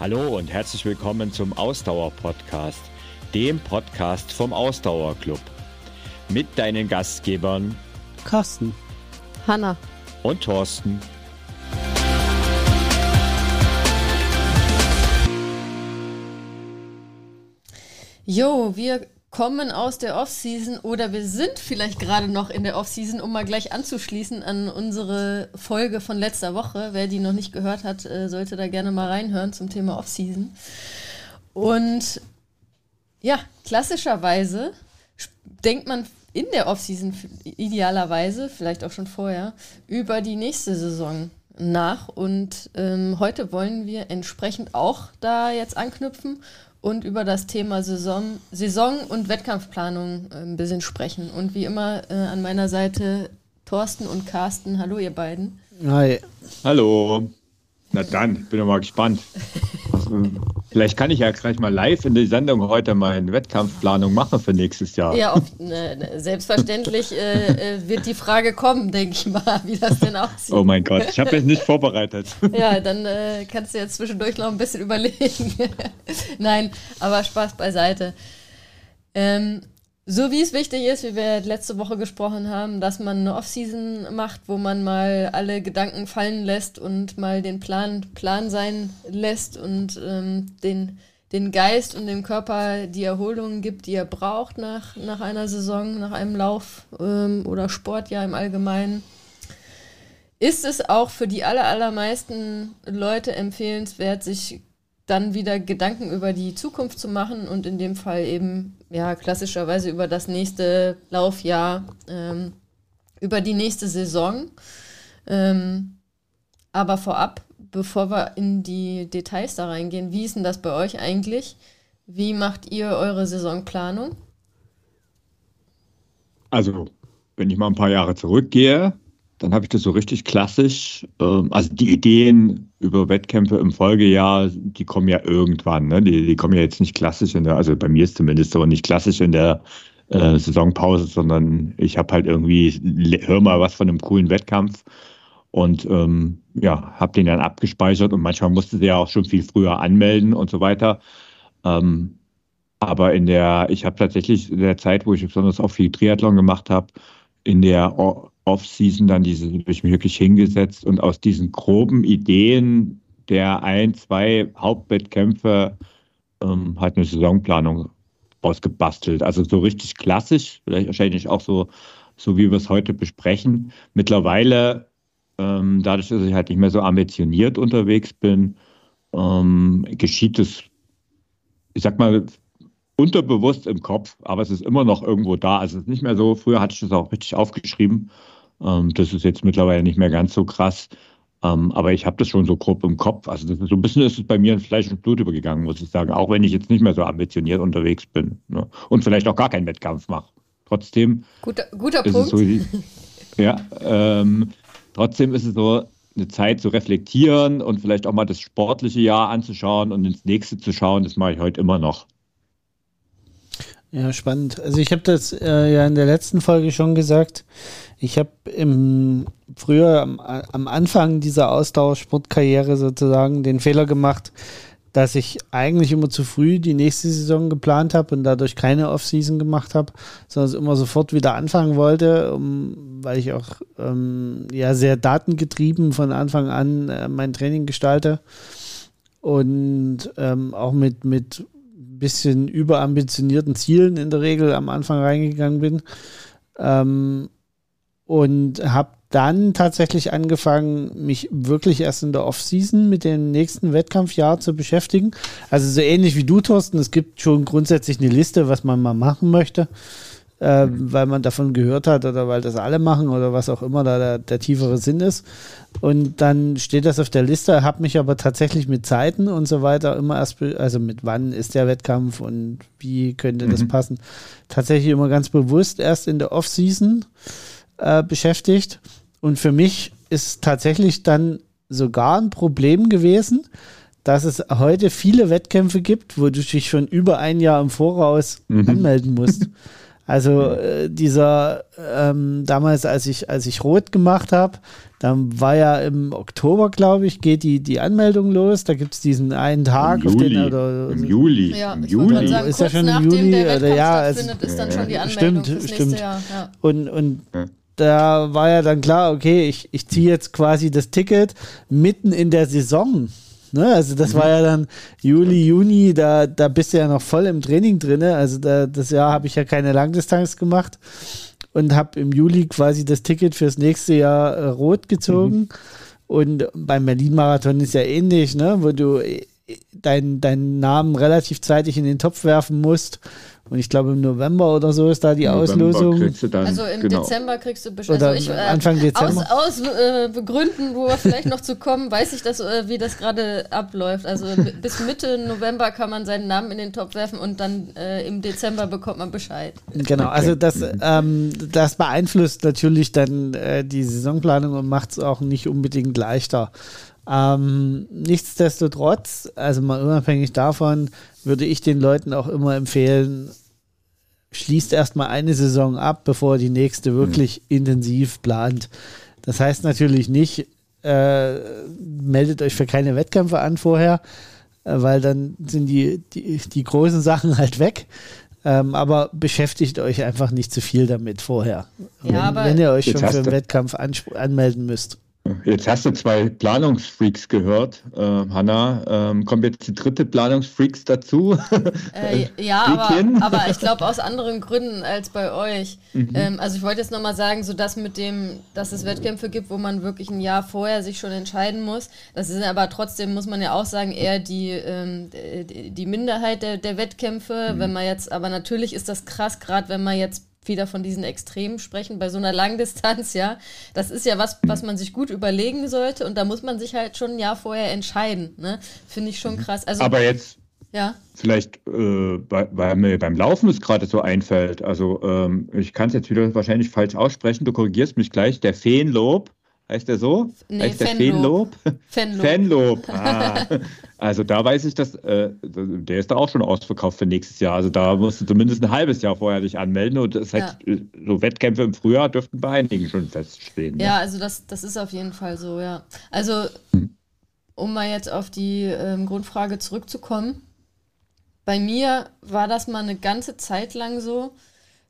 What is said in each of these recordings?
Hallo und herzlich willkommen zum Ausdauer-Podcast, dem Podcast vom Ausdauerclub. Mit deinen Gastgebern Carsten, Hanna und Thorsten. Jo, wir kommen aus der Offseason oder wir sind vielleicht gerade noch in der Offseason, um mal gleich anzuschließen an unsere Folge von letzter Woche. Wer die noch nicht gehört hat, äh, sollte da gerne mal reinhören zum Thema Offseason. Und ja, klassischerweise denkt man in der Offseason idealerweise, vielleicht auch schon vorher, über die nächste Saison nach. Und ähm, heute wollen wir entsprechend auch da jetzt anknüpfen und über das Thema Saison, Saison und Wettkampfplanung äh, ein bisschen sprechen. Und wie immer äh, an meiner Seite Thorsten und Carsten. Hallo, ihr beiden. Hi. Hallo. Na dann, ich bin mal gespannt. Vielleicht kann ich ja gleich mal live in der Sendung heute meine Wettkampfplanung machen für nächstes Jahr. Ja, auf, ne, ne, selbstverständlich äh, äh, wird die Frage kommen, denke ich mal, wie das denn aussieht. Oh mein Gott, ich habe jetzt nicht vorbereitet. Ja, dann äh, kannst du jetzt zwischendurch noch ein bisschen überlegen. Nein, aber Spaß beiseite. Ähm, so wie es wichtig ist, wie wir letzte Woche gesprochen haben, dass man eine Offseason macht, wo man mal alle Gedanken fallen lässt und mal den Plan Plan sein lässt und ähm, den, den Geist und dem Körper die Erholung gibt, die er braucht nach, nach einer Saison, nach einem Lauf ähm, oder Sportjahr im Allgemeinen. Ist es auch für die aller, allermeisten Leute empfehlenswert, sich dann wieder Gedanken über die Zukunft zu machen und in dem Fall eben ja klassischerweise über das nächste Laufjahr, ähm, über die nächste Saison. Ähm, aber vorab, bevor wir in die Details da reingehen, wie ist denn das bei euch eigentlich? Wie macht ihr eure Saisonplanung? Also, wenn ich mal ein paar Jahre zurückgehe, dann habe ich das so richtig klassisch. Ähm, also die Ideen über Wettkämpfe im Folgejahr, die kommen ja irgendwann. Ne? Die, die kommen ja jetzt nicht klassisch in der, also bei mir ist zumindest so nicht klassisch in der äh, Saisonpause, sondern ich habe halt irgendwie, hör mal was von einem coolen Wettkampf und ähm, ja, habe den dann abgespeichert und manchmal musste der auch schon viel früher anmelden und so weiter. Ähm, aber in der, ich habe tatsächlich in der Zeit, wo ich besonders auch viel Triathlon gemacht habe, in der Off-Season dann diese, habe ich mich wirklich hingesetzt und aus diesen groben Ideen der ein, zwei Hauptwettkämpfe ähm, halt eine Saisonplanung ausgebastelt. Also so richtig klassisch, vielleicht wahrscheinlich auch so, so wie wir es heute besprechen. Mittlerweile, ähm, dadurch, dass ich halt nicht mehr so ambitioniert unterwegs bin, ähm, geschieht es, ich sag mal, unterbewusst im Kopf, aber es ist immer noch irgendwo da. Also es ist nicht mehr so, früher hatte ich das auch richtig aufgeschrieben. Ähm, das ist jetzt mittlerweile nicht mehr ganz so krass. Ähm, aber ich habe das schon so grob im Kopf. Also das ist so ein bisschen ist es bei mir in Fleisch und Blut übergegangen, muss ich sagen. Auch wenn ich jetzt nicht mehr so ambitioniert unterwegs bin. Ne? Und vielleicht auch gar keinen Wettkampf mache. Trotzdem. Guter, guter Punkt. So ja, ähm, trotzdem ist es so eine Zeit zu reflektieren und vielleicht auch mal das sportliche Jahr anzuschauen und ins nächste zu schauen. Das mache ich heute immer noch. Ja, spannend. Also ich habe das äh, ja in der letzten Folge schon gesagt. Ich habe im früher am, am Anfang dieser Ausdauersportkarriere sozusagen den Fehler gemacht, dass ich eigentlich immer zu früh die nächste Saison geplant habe und dadurch keine Offseason gemacht habe, sondern immer sofort wieder anfangen wollte, um, weil ich auch ähm, ja sehr datengetrieben von Anfang an äh, mein Training gestalte und ähm, auch mit, mit bisschen überambitionierten Zielen in der Regel am Anfang reingegangen bin. Ähm, und habe dann tatsächlich angefangen, mich wirklich erst in der Offseason mit dem nächsten Wettkampfjahr zu beschäftigen. Also so ähnlich wie du, Thorsten. Es gibt schon grundsätzlich eine Liste, was man mal machen möchte äh, weil man davon gehört hat oder weil das alle machen oder was auch immer da der, der tiefere Sinn ist. Und dann steht das auf der Liste, habe mich aber tatsächlich mit Zeiten und so weiter immer erst, also mit wann ist der Wettkampf und wie könnte das mhm. passen, tatsächlich immer ganz bewusst erst in der Off-Season äh, beschäftigt. Und für mich ist tatsächlich dann sogar ein Problem gewesen, dass es heute viele Wettkämpfe gibt, wo du dich schon über ein Jahr im Voraus mhm. anmelden musst. Also äh, dieser ähm, damals, als ich, als ich rot gemacht habe, dann war ja im Oktober, glaube ich, geht die, die Anmeldung los. Da gibt es diesen einen Tag, Im auf Juli. den oder Im Juli. Ja, Im Juli. sagen, Ist ja schon im Juli, der oder ja, es- ist dann Ja, schon die. Anmeldung Stimmt, stimmt. Jahr. Ja. Und, und Ja. da war ja dann klar, okay, ich, ich ziehe jetzt quasi das Ticket mitten in der Saison. Ne? Also das war ja dann Juli, Juni, da, da bist du ja noch voll im Training drin. Also da, das Jahr habe ich ja keine Langdistanz gemacht und habe im Juli quasi das Ticket fürs nächste Jahr äh, rot gezogen. Und beim Berlin-Marathon ist ja ähnlich, ne? wo du äh, deinen deinen Namen relativ zeitig in den Topf werfen musst. Und ich glaube, im November oder so ist da die November Auslosung. dann, Also im genau. Dezember kriegst du bestimmt. Oder Also ich, äh, Anfang Dezember. Aus, aus äh, Begründen, wo wir vielleicht noch zu kommen, weiß ich, dass, äh, wie das gerade abläuft. Also bis Mitte November kann man seinen Namen in den Topf werfen und dann äh, im Dezember bekommt man Bescheid. Genau, also das, ähm, das beeinflusst natürlich dann äh, die Saisonplanung und macht es auch nicht unbedingt leichter. Ähm, nichtsdestotrotz, also mal unabhängig davon, würde ich den Leuten auch immer empfehlen, schließt erstmal eine Saison ab, bevor die nächste wirklich intensiv plant. Das heißt natürlich nicht, äh, meldet euch für keine Wettkämpfe an vorher, äh, weil dann sind die, die, die großen Sachen halt weg. Ähm, aber beschäftigt euch einfach nicht zu viel damit vorher. Ja, wenn, aber- wenn ihr euch schon für einen Wettkampf anmelden müsst. Jetzt hast du zwei Planungsfreaks gehört, äh, Hanna. Ähm, kommen jetzt die dritte Planungsfreaks dazu? Äh, ja, aber, aber ich glaube aus anderen Gründen als bei euch. Mhm. Ähm, also ich wollte jetzt nochmal sagen, so dass mit dem, dass es Wettkämpfe gibt, wo man wirklich ein Jahr vorher sich schon entscheiden muss. Das sind aber trotzdem, muss man ja auch sagen, eher die, ähm, die Minderheit der, der Wettkämpfe. Mhm. Wenn man jetzt, aber natürlich ist das krass, gerade wenn man jetzt wieder von diesen Extremen sprechen, bei so einer Langdistanz, ja. Das ist ja was, was man sich gut überlegen sollte und da muss man sich halt schon ein Jahr vorher entscheiden, ne? Finde ich schon krass. Also, Mhm. Aber jetzt ja. vielleicht, äh, weil mir beim Laufen es gerade so einfällt. Also ähm, ich kann es jetzt wieder wahrscheinlich falsch aussprechen. Du korrigierst mich gleich. Der Feenlob, heißt der so? Nee, heißt der Fenlob. Fanlob. Fanlob. Ah. Also da weiß ich, dass äh, der ist da auch schon ausverkauft für nächstes Jahr. Also da musst du zumindest ein halbes Jahr vorher dich anmelden. Und das heißt, äh, so Wettkämpfe im Frühjahr dürften bei einigen schon feststehen. ne? Ja, also das, das ist auf jeden Fall so, ja. Also, um mal jetzt auf die ähm, Grundfrage zurückzukommen. Bei mir war das mal eine ganze Zeit lang so,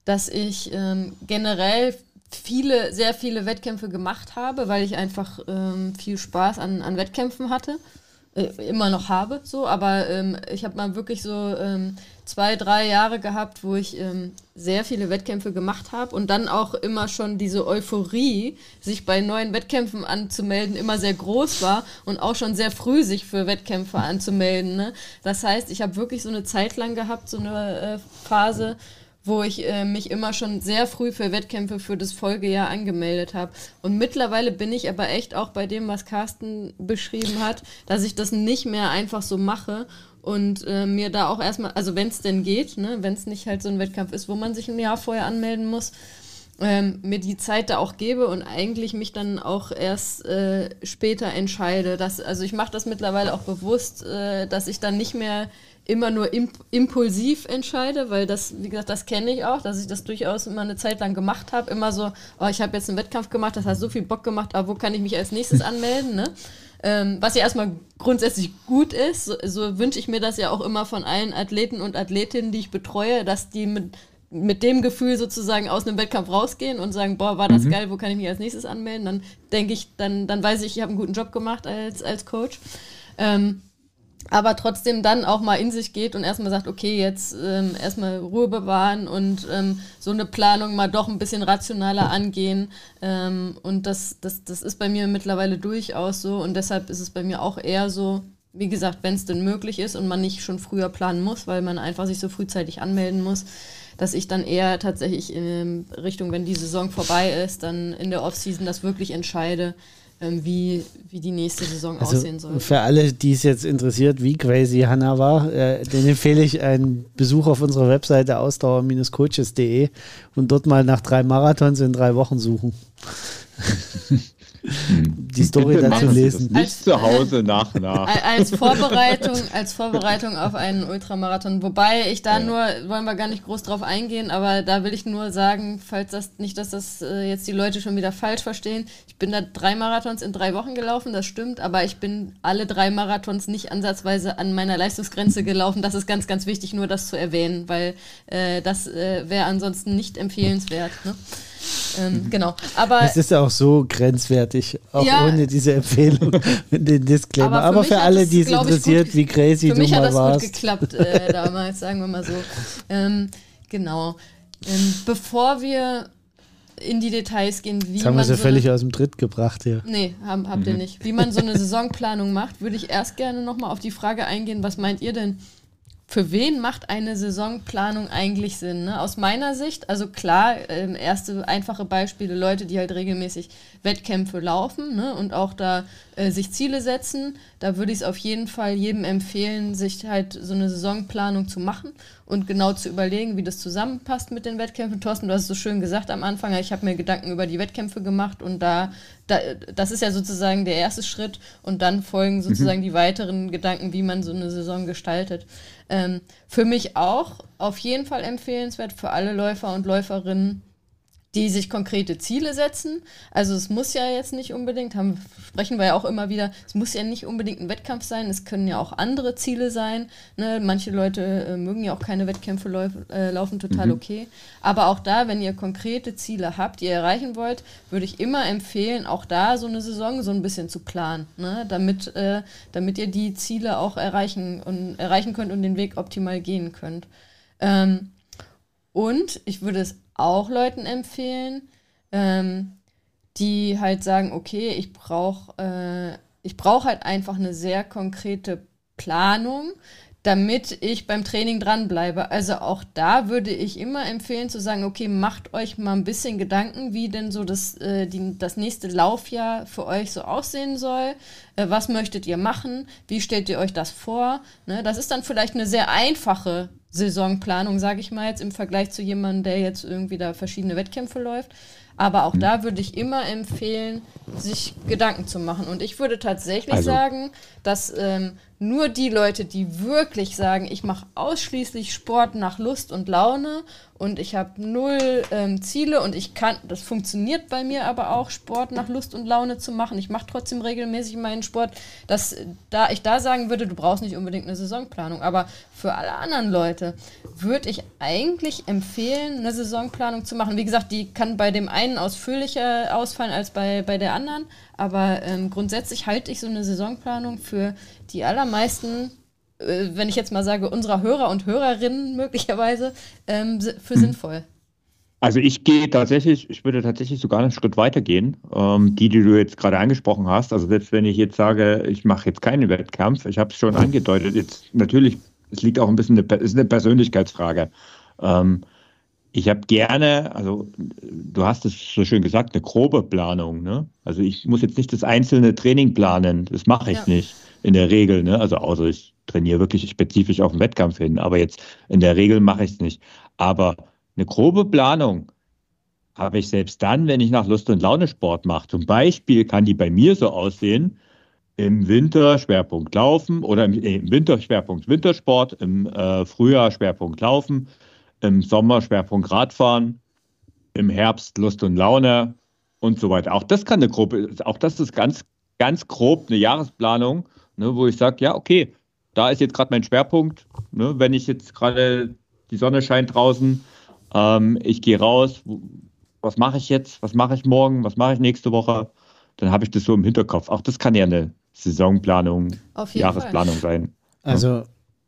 dass ich ähm, generell viele, sehr viele Wettkämpfe gemacht habe, weil ich einfach ähm, viel Spaß an, an Wettkämpfen hatte. Äh, immer noch habe, so, aber ähm, ich habe mal wirklich so ähm, zwei, drei Jahre gehabt, wo ich ähm, sehr viele Wettkämpfe gemacht habe und dann auch immer schon diese Euphorie, sich bei neuen Wettkämpfen anzumelden, immer sehr groß war und auch schon sehr früh sich für Wettkämpfe anzumelden. Ne? Das heißt, ich habe wirklich so eine Zeit lang gehabt, so eine äh, Phase, wo ich äh, mich immer schon sehr früh für Wettkämpfe für das Folgejahr angemeldet habe. Und mittlerweile bin ich aber echt auch bei dem, was Carsten beschrieben hat, dass ich das nicht mehr einfach so mache und äh, mir da auch erstmal, also wenn es denn geht, ne, wenn es nicht halt so ein Wettkampf ist, wo man sich ein Jahr vorher anmelden muss, ähm, mir die Zeit da auch gebe und eigentlich mich dann auch erst äh, später entscheide. Dass, also ich mache das mittlerweile auch bewusst, äh, dass ich dann nicht mehr immer nur imp impulsiv entscheide, weil das, wie gesagt, das kenne ich auch, dass ich das durchaus immer eine Zeit lang gemacht habe. Immer so, oh, ich habe jetzt einen Wettkampf gemacht, das hat so viel Bock gemacht, aber wo kann ich mich als nächstes anmelden? Ne? Ähm, was ja erstmal grundsätzlich gut ist, so, so wünsche ich mir das ja auch immer von allen Athleten und Athletinnen, die ich betreue, dass die mit, mit dem Gefühl sozusagen aus einem Wettkampf rausgehen und sagen, boah, war das geil, wo kann ich mich als nächstes anmelden? Dann denke ich, dann, dann weiß ich, ich habe einen guten Job gemacht als, als Coach. Ähm, aber trotzdem dann auch mal in sich geht und erstmal sagt, okay, jetzt ähm, erstmal Ruhe bewahren und ähm, so eine Planung mal doch ein bisschen rationaler angehen. Ähm, und das, das, das ist bei mir mittlerweile durchaus so und deshalb ist es bei mir auch eher so, wie gesagt, wenn es denn möglich ist und man nicht schon früher planen muss, weil man einfach sich so frühzeitig anmelden muss, dass ich dann eher tatsächlich in Richtung, wenn die Saison vorbei ist, dann in der Offseason das wirklich entscheide, ähm, wie, wie die nächste Saison Also aussehen soll. für alle, die es jetzt interessiert, wie crazy Hannah war, äh, den empfehle ich einen Besuch auf unserer Webseite ausdauer-coaches.de und dort mal nach drei Marathons in drei Wochen suchen. die Story Bitte dazu lesen. Nicht zu Hause nach nach. Als Vorbereitung, als Vorbereitung auf einen Ultramarathon. Wobei ich da Ja. nur, wollen wir gar nicht groß drauf eingehen, aber da will ich nur sagen, falls das nicht, dass das äh, jetzt die Leute schon wieder falsch verstehen. Ich bin da drei Marathons in drei Wochen gelaufen, das stimmt, aber ich bin alle drei Marathons nicht ansatzweise an meiner Leistungsgrenze gelaufen. Das ist ganz, ganz wichtig, nur das zu erwähnen, weil äh, das äh, wäre ansonsten nicht empfehlenswert. Ne? Ähm, genau. Aber Es ist ja auch so grenzwertig, auch Ja. ohne diese Empfehlung mit den Disclaimer. Aber für Aber für alle, die es interessiert, gut- wie crazy Für du mich hat mal das gut warst. geklappt äh, damals, sagen wir mal so. Ähm, genau. Ähm, bevor wir in die Details gehen, wie Jetzt haben wir man sie so völlig eine, aus dem Tritt gebracht hier. Nee, haben, habt ihr nicht. Wie man so eine Saisonplanung macht, würde ich erst gerne nochmal auf die Frage eingehen, was meint ihr denn? Für wen macht eine Saisonplanung eigentlich Sinn? Ne? Aus meiner Sicht, also klar, ähm, erste einfache Beispiele, Leute, die halt regelmäßig Wettkämpfe laufen ne? und auch da äh, sich Ziele setzen, da würde ich es auf jeden Fall jedem empfehlen, sich halt so eine Saisonplanung zu machen und genau zu überlegen, wie das zusammenpasst mit den Wettkämpfen. Thorsten, du hast es so schön gesagt am Anfang, ich habe mir Gedanken über die Wettkämpfe gemacht und da, da, das ist ja sozusagen der erste Schritt und dann folgen sozusagen die weiteren Gedanken, wie man so eine Saison gestaltet. Ähm, für mich auch auf jeden Fall empfehlenswert für alle Läufer und Läuferinnen, die sich konkrete Ziele setzen. Also es muss ja jetzt nicht unbedingt, haben, sprechen wir ja auch immer wieder, es muss ja nicht unbedingt ein Wettkampf sein, es können ja auch andere Ziele sein. Ne? Manche Leute äh, mögen ja auch keine Wettkämpfe lauf, äh, laufen, total okay. Aber auch da, wenn ihr konkrete Ziele habt, die ihr erreichen wollt, würde ich immer empfehlen, auch da so eine Saison so ein bisschen zu planen, ne? damit, äh, damit ihr die Ziele auch erreichen, und, erreichen könnt und den Weg optimal gehen könnt. Ähm, und ich würde es auch Leuten empfehlen, ähm, die halt sagen, okay, ich brauche äh, brauch halt einfach eine sehr konkrete Planung, damit ich beim Training dranbleibe. Also auch da würde ich immer empfehlen zu sagen, okay, macht euch mal ein bisschen Gedanken, wie denn so das, äh, die, das nächste Laufjahr für euch so aussehen soll. Äh, was möchtet ihr machen? Wie stellt ihr euch das vor? Ne, das ist dann vielleicht eine sehr einfache Saisonplanung, sage ich mal jetzt, im Vergleich zu jemandem, der jetzt irgendwie da verschiedene Wettkämpfe läuft. Aber auch da würde ich immer empfehlen, sich Gedanken zu machen. Und ich würde tatsächlich Also- sagen, dass ähm, nur die Leute, die wirklich sagen, ich mache ausschließlich Sport nach Lust und Laune und ich habe null ähm, Ziele und ich kann, das funktioniert bei mir aber auch, Sport nach Lust und Laune zu machen. Ich mache trotzdem regelmäßig meinen Sport, dass da ich da sagen würde, du brauchst nicht unbedingt eine Saisonplanung. Aber für alle anderen Leute würde ich eigentlich empfehlen, eine Saisonplanung zu machen. Wie gesagt, die kann bei dem einen ausführlicher ausfallen als bei, bei der anderen. Aber ähm, grundsätzlich halte ich so eine Saisonplanung für die allermeisten, äh, wenn ich jetzt mal sage, unserer Hörer und Hörerinnen möglicherweise, ähm, für sinnvoll. Also ich gehe tatsächlich, ich würde tatsächlich sogar einen Schritt weiter gehen, ähm, die, die du jetzt gerade angesprochen hast. Also selbst wenn ich jetzt sage, ich mache jetzt keinen Wettkampf, ich habe es schon angedeutet, jetzt natürlich, es liegt auch ein bisschen, eine, ist eine Persönlichkeitsfrage. Ähm, ich habe gerne, also du hast es so schön gesagt, eine grobe Planung. Ne? Also ich muss jetzt nicht das einzelne Training planen, das mache ich Ja. nicht in der Regel. Ne? Also außer ich trainiere wirklich spezifisch auf den Wettkampf hin, aber jetzt in der Regel mache ich es nicht. Aber eine grobe Planung habe ich selbst dann, wenn ich nach Lust und Laune Sport mache. Zum Beispiel kann die bei mir so aussehen, im Winter Schwerpunkt Laufen oder im, äh, Winter Schwerpunkt Wintersport, im äh, Frühjahr Schwerpunkt Laufen, im Sommer Schwerpunkt Radfahren, im Herbst Lust und Laune und so weiter. Auch das kann eine Gruppe, auch das ist ganz, ganz grob eine Jahresplanung, ne, wo ich sage, ja, okay, da ist jetzt gerade mein Schwerpunkt. Ne, wenn ich jetzt gerade die Sonne scheint draußen, ähm, ich gehe raus, was mache ich jetzt, was mache ich morgen, was mache ich nächste Woche, dann habe ich das so im Hinterkopf. Auch das kann ja eine Saisonplanung, Jahresplanung sein. Also,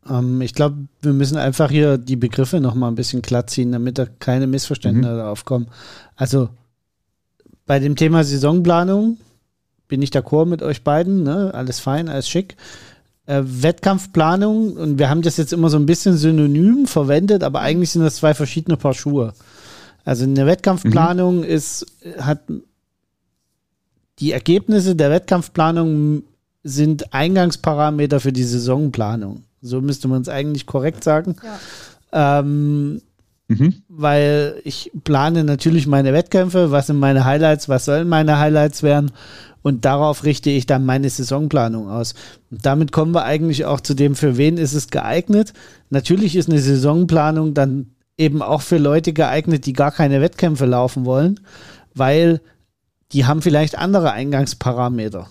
ähm, ich glaube, wir müssen einfach hier die Begriffe noch mal ein bisschen glatt ziehen, damit da keine Missverständnisse aufkommen. Also, bei dem Thema Saisonplanung bin ich d'accord mit euch beiden, ne? alles fein, alles schick. Äh, Wettkampfplanung, und wir haben das jetzt immer so ein bisschen synonym verwendet, aber eigentlich sind das zwei verschiedene Paar Schuhe. Also eine Wettkampfplanung ist, hat die Ergebnisse der Wettkampfplanung sind Eingangsparameter für die Saisonplanung. So müsste man es eigentlich korrekt sagen. Ja. Ähm, Mhm. Weil ich plane natürlich meine Wettkämpfe, was sind meine Highlights, was sollen meine Highlights werden und darauf richte ich dann meine Saisonplanung aus. Und damit kommen wir eigentlich auch zu dem, für wen ist es geeignet. Natürlich ist eine Saisonplanung dann eben auch für Leute geeignet, die gar keine Wettkämpfe laufen wollen, weil die haben vielleicht andere Eingangsparameter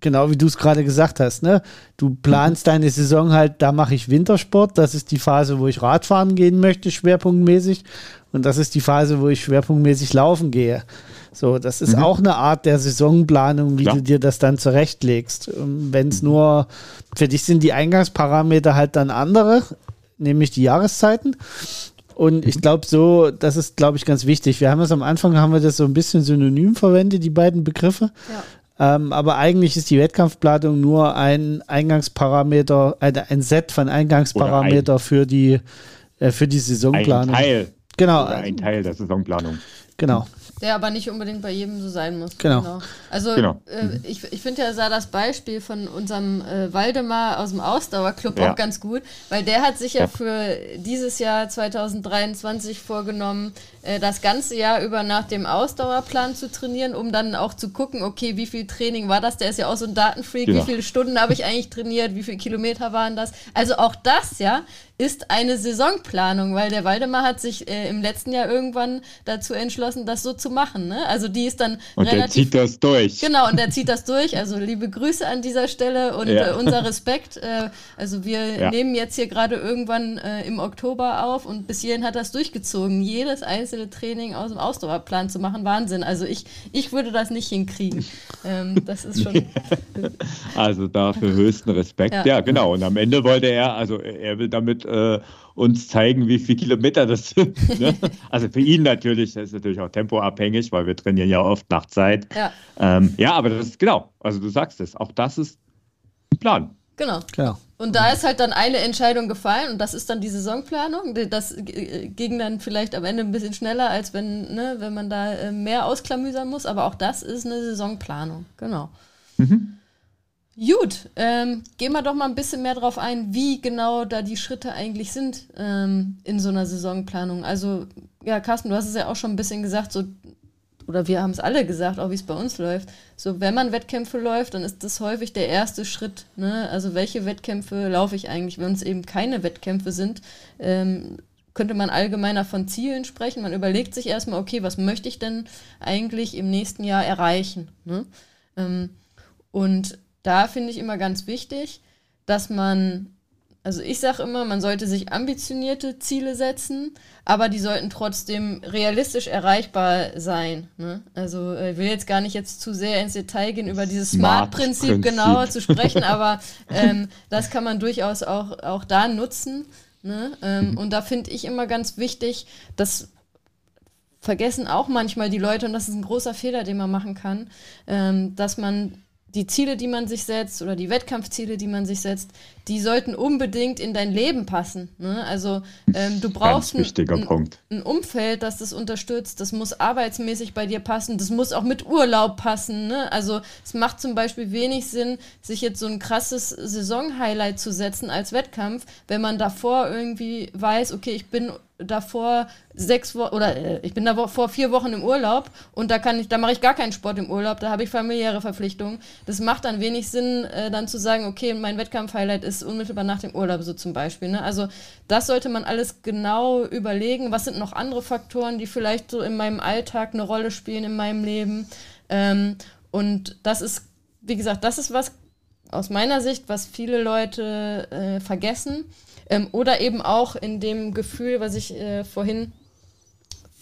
genau wie du es gerade gesagt hast, ne? Du planst deine Saison halt, da mache ich Wintersport, das ist die Phase, wo ich Radfahren gehen möchte, schwerpunktmäßig. Und das ist die Phase, wo ich schwerpunktmäßig laufen gehe. So, das ist mhm. auch eine Art der Saisonplanung, wie ja. du dir das dann zurechtlegst. Ähm, Wenn es nur, für dich sind die Eingangsparameter halt dann andere, nämlich die Jahreszeiten. Und ich mhm. glaube so, das ist, glaube ich, ganz wichtig. Wir haben es am Anfang, haben wir das so ein bisschen synonym verwendet, die beiden Begriffe. Ja. Ähm, aber eigentlich ist die Wettkampfplanung nur ein Eingangsparameter, ein, ein Set von Eingangsparameter ein, für die äh, für die Saisonplanung. Ein Teil. Genau. Oder ein Teil der Saisonplanung. Genau. Der aber nicht unbedingt bei jedem so sein muss. Genau. genau. Also genau. Äh, ich, ich finde ja sah das Beispiel von unserem äh, Waldemar aus dem Ausdauerclub ja. auch ganz gut, weil der hat sich ja, ja für dieses Jahr 2023 vorgenommen, das ganze Jahr über nach dem Ausdauerplan zu trainieren, um dann auch zu gucken, okay, wie viel Training war das? Der ist ja auch so ein Datenfreak, genau. wie viele Stunden habe ich eigentlich trainiert, wie viele Kilometer waren das? Also auch das, ja, ist eine Saisonplanung, weil der Waldemar hat sich äh, im letzten Jahr irgendwann dazu entschlossen, das so zu machen. Ne? Also die ist dann und relativ. Der zieht das durch. Genau, und der zieht das durch. Also liebe Grüße an dieser Stelle und ja. äh, unser Respekt. Äh, also wir ja. nehmen jetzt hier gerade irgendwann äh, im Oktober auf und bis hierhin hat das durchgezogen. Jedes einzelne Training aus dem Ausdauerplan zu machen, Wahnsinn. Also ich, ich würde das nicht hinkriegen. Ähm, das ist schon. also dafür höchsten Respekt. Ja. ja, genau. Und am Ende wollte er, also er will damit äh, uns zeigen, wie viele Kilometer das sind. Ne? also für ihn natürlich, das ist natürlich auch tempoabhängig, weil wir trainieren ja oft nach Zeit. Ja, ähm, ja aber das ist genau, also du sagst es, auch das ist ein Plan. Genau. genau. Und da ist halt dann eine Entscheidung gefallen und das ist dann die Saisonplanung. Das ging dann vielleicht am Ende ein bisschen schneller, als wenn, ne, wenn man da äh, mehr ausklamüsern muss, aber auch das ist eine Saisonplanung. Genau. Mhm. Gut, ähm, gehen wir doch mal ein bisschen mehr drauf ein, wie genau da die Schritte eigentlich sind ähm, in so einer Saisonplanung. Also, ja, Carsten, du hast es ja auch schon ein bisschen gesagt, so, oder wir haben es alle gesagt, auch wie es bei uns läuft. So, wenn man Wettkämpfe läuft, dann ist das häufig der erste Schritt. Ne? Also, welche Wettkämpfe laufe ich eigentlich? Wenn es eben keine Wettkämpfe sind, ähm, könnte man allgemeiner von Zielen sprechen. Man überlegt sich erstmal, okay, was möchte ich denn eigentlich im nächsten Jahr erreichen? Ne? Ähm, und da finde ich immer ganz wichtig, dass man, also ich sage immer, man sollte sich ambitionierte Ziele setzen, aber die sollten trotzdem realistisch erreichbar sein. Ne? Also äh, ich will jetzt gar nicht jetzt zu sehr ins Detail gehen, über dieses Smart-Prinzip Smart genauer zu sprechen, aber ähm, das kann man durchaus auch, auch da nutzen. Ne? Ähm, mhm. und da finde ich immer ganz wichtig, dass vergessen auch manchmal die Leute, und das ist ein großer Fehler, den man machen kann, ähm, dass man die Ziele, die man sich setzt oder die Wettkampfziele, die man sich setzt, die sollten unbedingt in dein Leben passen. Ne? Also ähm, du brauchst ein, ein, ein, Umfeld, das das unterstützt. Das muss arbeitsmäßig bei dir passen. Das muss auch mit Urlaub passen. Ne? Also es macht zum Beispiel wenig Sinn, sich jetzt so ein krasses Saisonhighlight zu setzen als Wettkampf, wenn man davor irgendwie weiß, okay, ich bin davor sechs Wochen oder äh, ich bin da vor vier Wochen im Urlaub und da kann ich, da mache ich gar keinen Sport im Urlaub, da habe ich familiäre Verpflichtungen. Das macht dann wenig Sinn, äh, dann zu sagen, okay, mein Wettkampf-Highlight ist unmittelbar nach dem Urlaub, so zum Beispiel. Ne? Also das sollte man alles genau überlegen. Was sind noch andere Faktoren, die vielleicht so in meinem Alltag eine Rolle spielen, in meinem Leben? Ähm, und das ist, wie gesagt, das ist was aus meiner Sicht, was viele Leute äh, vergessen ähm, oder eben auch in dem Gefühl, was ich äh, vorhin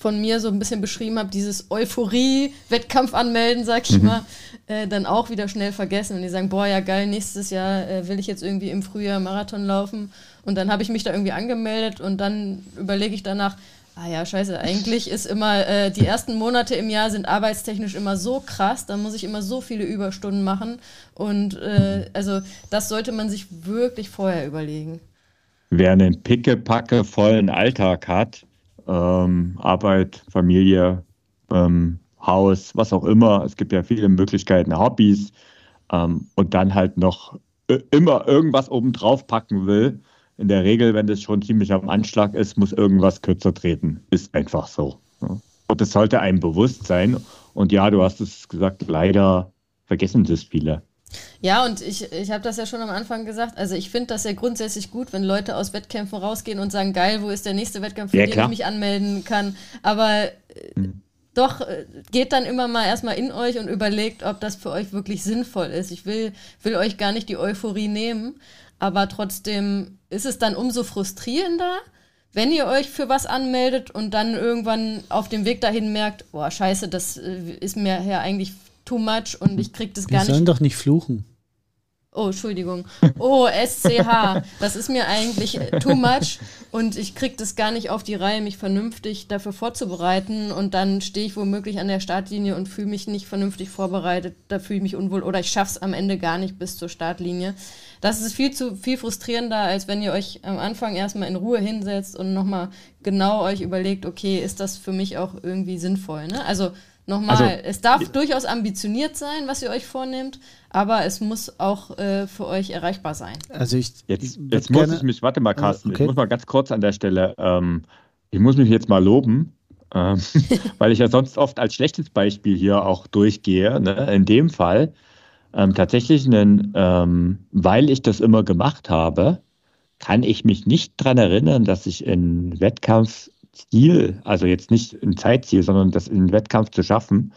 von mir so ein bisschen beschrieben habe, dieses Euphorie-Wettkampf anmelden, sag ich mhm. mal, äh, dann auch wieder schnell vergessen. Und die sagen, boah, ja geil, nächstes Jahr äh, will ich jetzt irgendwie im Frühjahr Marathon laufen. Und dann habe ich mich da irgendwie angemeldet und dann überlege ich danach, ah ja, scheiße, eigentlich ist immer, äh, die ersten Monate im Jahr sind arbeitstechnisch immer so krass, da muss ich immer so viele Überstunden machen. Und äh, also das sollte man sich wirklich vorher überlegen wer einen pickepacke vollen Alltag hat, ähm, Arbeit, Familie, ähm, Haus, was auch immer, es gibt ja viele Möglichkeiten, Hobbys ähm, und dann halt noch immer irgendwas obendrauf packen will, in der Regel, wenn das schon ziemlich am Anschlag ist, muss irgendwas kürzer treten. Ist einfach so. Und das sollte einem bewusst sein. Und ja, du hast es gesagt, leider vergessen das viele. Ja, und ich, ich habe das ja schon am Anfang gesagt. Also ich finde das ja grundsätzlich gut, wenn Leute aus Wettkämpfen rausgehen und sagen, geil, wo ist der nächste Wettkampf, für ja, den ich mich anmelden kann. Aber mhm. doch, äh, geht dann immer mal erstmal in euch und überlegt, ob das für euch wirklich sinnvoll ist. Ich will, will euch gar nicht die Euphorie nehmen, aber trotzdem ist es dann umso frustrierender, wenn ihr euch für was anmeldet und dann irgendwann auf dem Weg dahin merkt, boah, scheiße, das äh, ist mir ja eigentlich too much und ich krieg das gar nicht. Wir sollen doch nicht fluchen. Oh, Entschuldigung. Oh, SCH. Das ist mir eigentlich too much und ich krieg das gar nicht auf die Reihe, mich vernünftig dafür vorzubereiten und dann stehe ich womöglich an der Startlinie und fühle mich nicht vernünftig vorbereitet, da fühle ich mich unwohl oder ich schaff's am Ende gar nicht bis zur Startlinie. Das ist viel zu viel frustrierender, als wenn ihr euch am Anfang erstmal in Ruhe hinsetzt und nochmal genau euch überlegt, okay, ist das für mich auch irgendwie sinnvoll, ne? Also Nochmal, also, es darf durchaus ambitioniert sein, was ihr euch vornehmt, aber es muss auch äh, für euch erreichbar sein. Also ich jetzt, jetzt muss ich mich, warte mal, Carsten, okay. ich muss mal ganz kurz an der Stelle, ähm, ich muss mich jetzt mal loben, ähm, weil ich ja sonst oft als schlechtes Beispiel hier auch durchgehe. Ne? In dem Fall ähm, tatsächlich, einen, ähm, weil ich das immer gemacht habe, kann ich mich nicht daran erinnern, dass ich in Wettkampf Ziel, also jetzt nicht ein Zeitziel, sondern das in den Wettkampf zu schaffen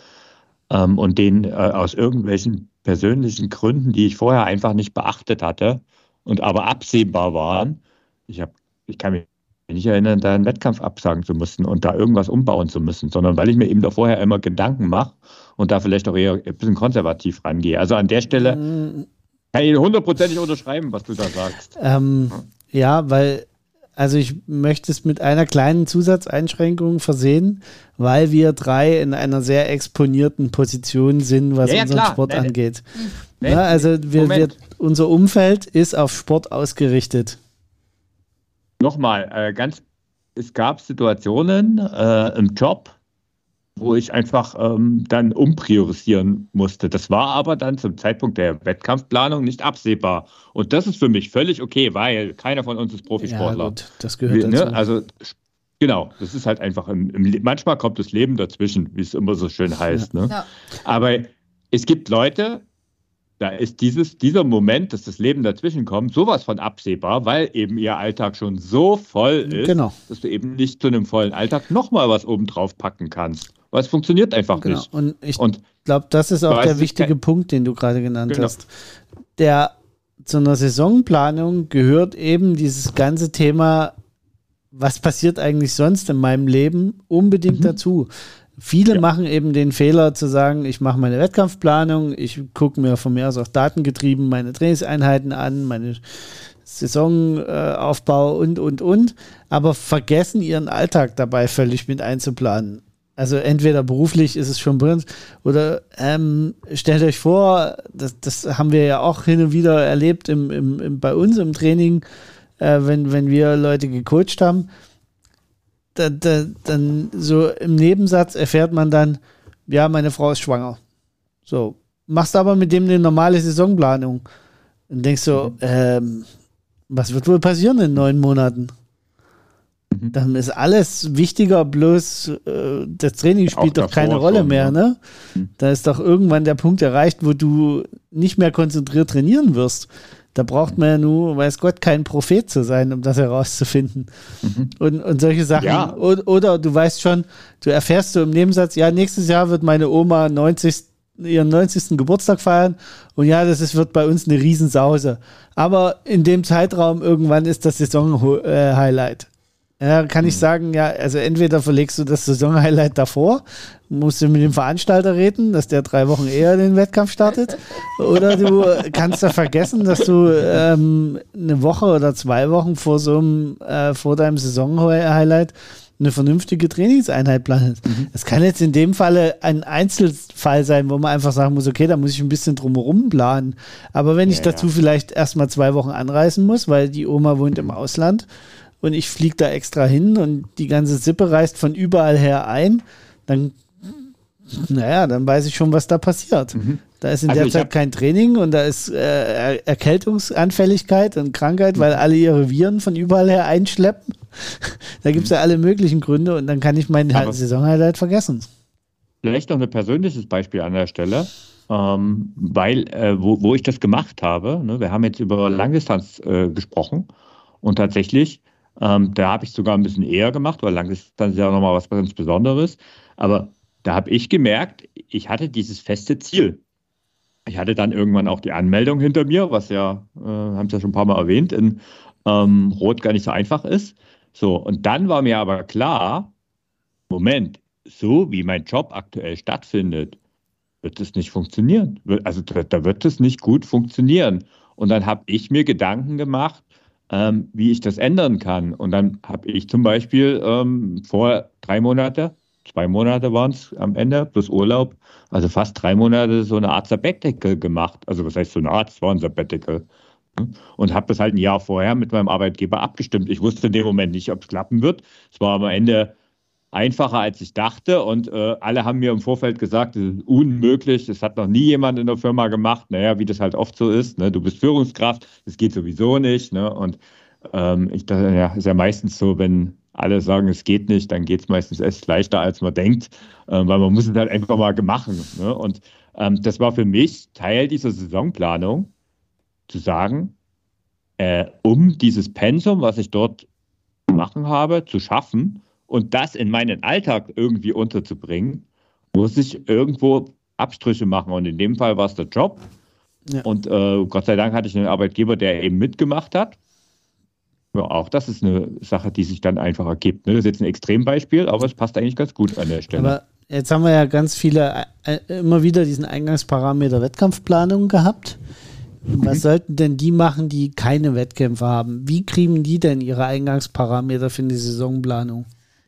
ähm, und den äh, aus irgendwelchen persönlichen Gründen, die ich vorher einfach nicht beachtet hatte und aber absehbar waren. Ich, hab, ich kann mich nicht erinnern, da einen Wettkampf absagen zu müssen und da irgendwas umbauen zu müssen, sondern weil ich mir eben da vorher immer Gedanken mache und da vielleicht auch eher ein bisschen konservativ rangehe. Also an der Stelle mm. kann ich hundertprozentig unterschreiben, was du da sagst. Ähm, ja, weil also ich möchte es mit einer kleinen Zusatzeinschränkung versehen, weil wir drei in einer sehr exponierten Position sind, was ja, ja, unseren klar. Sport nee, angeht. Nee, ja, also wir, wir, unser Umfeld ist auf Sport ausgerichtet. Nochmal, äh, ganz, es gab Situationen äh, im Job, wo ich einfach ähm, dann umpriorisieren musste. Das war aber dann zum Zeitpunkt der Wettkampfplanung nicht absehbar. Und das ist für mich völlig okay, weil keiner von uns ist Profisportler. Ja, gut, das gehört dazu. Ne? Also genau, das ist halt einfach, im, im, manchmal kommt das Leben dazwischen, wie es immer so schön heißt. Ja. Ne? Ja. Aber es gibt Leute, da ist dieses, dieser Moment, dass das Leben dazwischen kommt, sowas von absehbar, weil eben ihr Alltag schon so voll ist, genau. dass du eben nicht zu einem vollen Alltag nochmal was obendrauf packen kannst weil es funktioniert einfach genau. nicht. Und ich glaube, das ist auch der wichtige Punkt, den du gerade genannt genau. hast. Der zu einer Saisonplanung gehört eben dieses ganze Thema, was passiert eigentlich sonst in meinem Leben, unbedingt mhm. dazu. Viele ja. machen eben den Fehler zu sagen, ich mache meine Wettkampfplanung, ich gucke mir von mir aus auch datengetrieben meine Trainingseinheiten an, meine Saisonaufbau und, und, und, aber vergessen ihren Alltag dabei völlig mit einzuplanen. Also entweder beruflich ist es schon uns oder ähm, stellt euch vor, das, das haben wir ja auch hin und wieder erlebt im, im, im bei uns im Training, äh, wenn, wenn wir Leute gecoacht haben, da, da, dann so im Nebensatz erfährt man dann, ja, meine Frau ist schwanger. So, machst aber mit dem eine normale Saisonplanung und denkst so, mhm. ähm, was wird wohl passieren in neun Monaten? Mhm. Dann ist alles wichtiger, bloß äh, das Training spielt doch keine Rolle schon, mehr, ne? Mhm. Da ist doch irgendwann der Punkt erreicht, wo du nicht mehr konzentriert trainieren wirst. Da braucht man ja nur, weiß Gott, kein Prophet zu sein, um das herauszufinden. Mhm. Und, und solche Sachen. Ja. Oder, oder, du weißt schon, du erfährst so im Nebensatz, ja, nächstes Jahr wird meine Oma 90, ihren 90. Geburtstag feiern und ja, das ist, wird bei uns eine Riesensause. Aber in dem Zeitraum irgendwann ist das Saison-Highlight. Äh, ja, kann ich hm. sagen, ja, also entweder verlegst du das Saisonhighlight davor, musst du mit dem Veranstalter reden, dass der drei Wochen eher den Wettkampf startet, oder du kannst da vergessen, dass du ähm, eine Woche oder zwei Wochen vor so einem, äh, vor deinem Saisonhighlight eine vernünftige Trainingseinheit planst. Mhm. Das kann jetzt in dem Falle ein Einzelfall sein, wo man einfach sagen muss, okay, da muss ich ein bisschen drumherum planen. Aber wenn ja, ich dazu ja. vielleicht erstmal zwei Wochen anreisen muss, weil die Oma wohnt im Ausland, und ich fliege da extra hin und die ganze Sippe reist von überall her ein, dann Naja, dann weiß ich schon, was da passiert. Mhm. Da ist in also der Zeit kein Training und da ist äh, Erkältungsanfälligkeit und Krankheit, weil alle ihre Viren von überall her einschleppen. da gibt es ja alle möglichen Gründe und dann kann ich meine Aber Saisonhighlight vergessen. Vielleicht noch ein persönliches Beispiel an der Stelle, ähm, weil, äh, wo, wo ich das gemacht habe, ne, wir haben jetzt über Langdistanz äh, gesprochen und tatsächlich, ähm, da habe ich sogar ein bisschen eher gemacht, weil Langdistanz ist ja nochmal was ganz Besonderes. Aber da habe ich gemerkt, ich hatte dieses feste Ziel. Ich hatte dann irgendwann auch die Anmeldung hinter mir, was ja, äh, haben Sie ja schon ein paar Mal erwähnt, in ähm, Rot gar nicht so einfach ist. So, und dann war mir aber klar, Moment, so wie mein Job aktuell stattfindet, wird es nicht funktionieren. Also da, da wird es nicht gut funktionieren. Und dann habe ich mir Gedanken gemacht, ähm, wie ich das ändern kann. Und dann habe ich zum Beispiel ähm, vor drei Monate, zwei Monate waren es am Ende, plus Urlaub, also fast drei Monate so eine Art Sabbatical gemacht. Also was heißt so eine Art? Es war ein Sabbatical. Und habe das halt ein Jahr vorher mit meinem Arbeitgeber abgestimmt. Ich wusste in dem Moment nicht, ob es klappen wird. Es war am Ende einfacher, als ich dachte. Und äh, alle haben mir im Vorfeld gesagt, das ist unmöglich, das hat noch nie jemand in der Firma gemacht. Naja, wie das halt oft so ist. Ne? Du bist Führungskraft, das geht sowieso nicht. Ne? Und ähm, ich dachte, ja, ist ja meistens so, wenn alle sagen, es geht nicht, dann geht es meistens echt leichter, als man denkt, äh, weil man muss es halt einfach mal machen. Ne? Und ähm, das war für mich Teil dieser Saisonplanung, zu sagen, äh, um dieses Pensum, was ich dort machen habe, zu schaffen und das in meinen Alltag irgendwie unterzubringen, muss ich irgendwo Abstriche machen. Und in dem Fall war es der Job. Ja. Und äh, Gott sei Dank hatte ich einen Arbeitgeber, der eben mitgemacht hat. Ja, auch das ist eine Sache, die sich dann einfach ergibt. Ne? Das ist jetzt ein Extrembeispiel, aber es passt eigentlich ganz gut an der Stelle. Aber jetzt haben wir ja ganz viele, äh, immer wieder diesen Eingangsparameter Wettkampfplanung gehabt. Was sollten denn die machen, die keine Wettkämpfe haben? Wie kriegen die denn ihre Eingangsparameter für die Saisonplanung?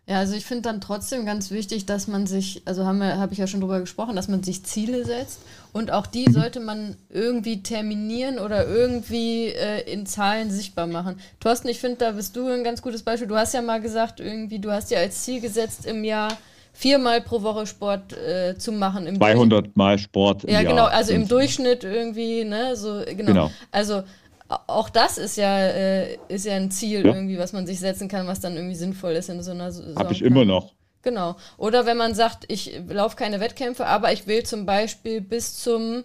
Ja, also ich finde dann trotzdem ganz wichtig, dass man sich, also haben wir, habe ich ja schon drüber gesprochen, dass man sich Ziele setzt und auch die sollte man irgendwie terminieren oder irgendwie äh, in Zahlen sichtbar machen. Thorsten, ich finde, da bist du ein ganz gutes Beispiel. Du hast ja mal gesagt, irgendwie, du hast dir als Ziel gesetzt, im Jahr viermal pro Woche Sport äh, zu machen. 200 Mal Sport im ja, Jahr. Ja, genau, also im Durchschnitt irgendwie, ne, so, genau. genau. Also auch das ist ja, äh, ist ja ein Ziel ja. irgendwie, was man sich setzen kann, was dann irgendwie sinnvoll ist in so einer Saison. Habe ich immer noch. Genau. Oder wenn man sagt, ich laufe keine Wettkämpfe, aber ich will zum Beispiel bis zum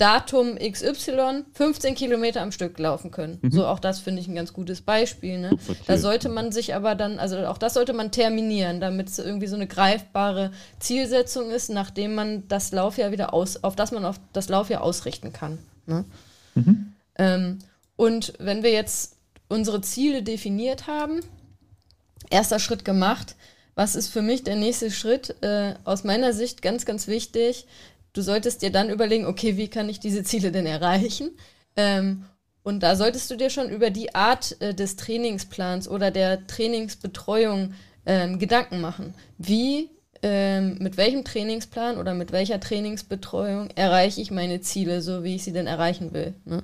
Datum XY 15 Kilometer am Stück laufen können. Mhm. So, auch das finde ich ein ganz gutes Beispiel. Ne? Da sollte man sich aber dann, also auch das sollte man terminieren, damit es irgendwie so eine greifbare Zielsetzung ist, nachdem man das Laufjahr wieder aus, auf das man auf das Laufjahr ausrichten kann. Ne? Mhm. Ähm, und wenn wir jetzt unsere Ziele definiert haben, erster Schritt gemacht, was ist für mich der nächste Schritt? Äh, aus meiner Sicht ganz, ganz wichtig, du solltest dir dann überlegen, okay, wie kann ich diese Ziele denn erreichen? Ähm, und da solltest du dir schon über die Art äh, des Trainingsplans oder der Trainingsbetreuung äh, Gedanken machen. Wie, ähm, mit welchem Trainingsplan oder mit welcher Trainingsbetreuung erreiche ich meine Ziele, so wie ich sie denn erreichen will? Ne?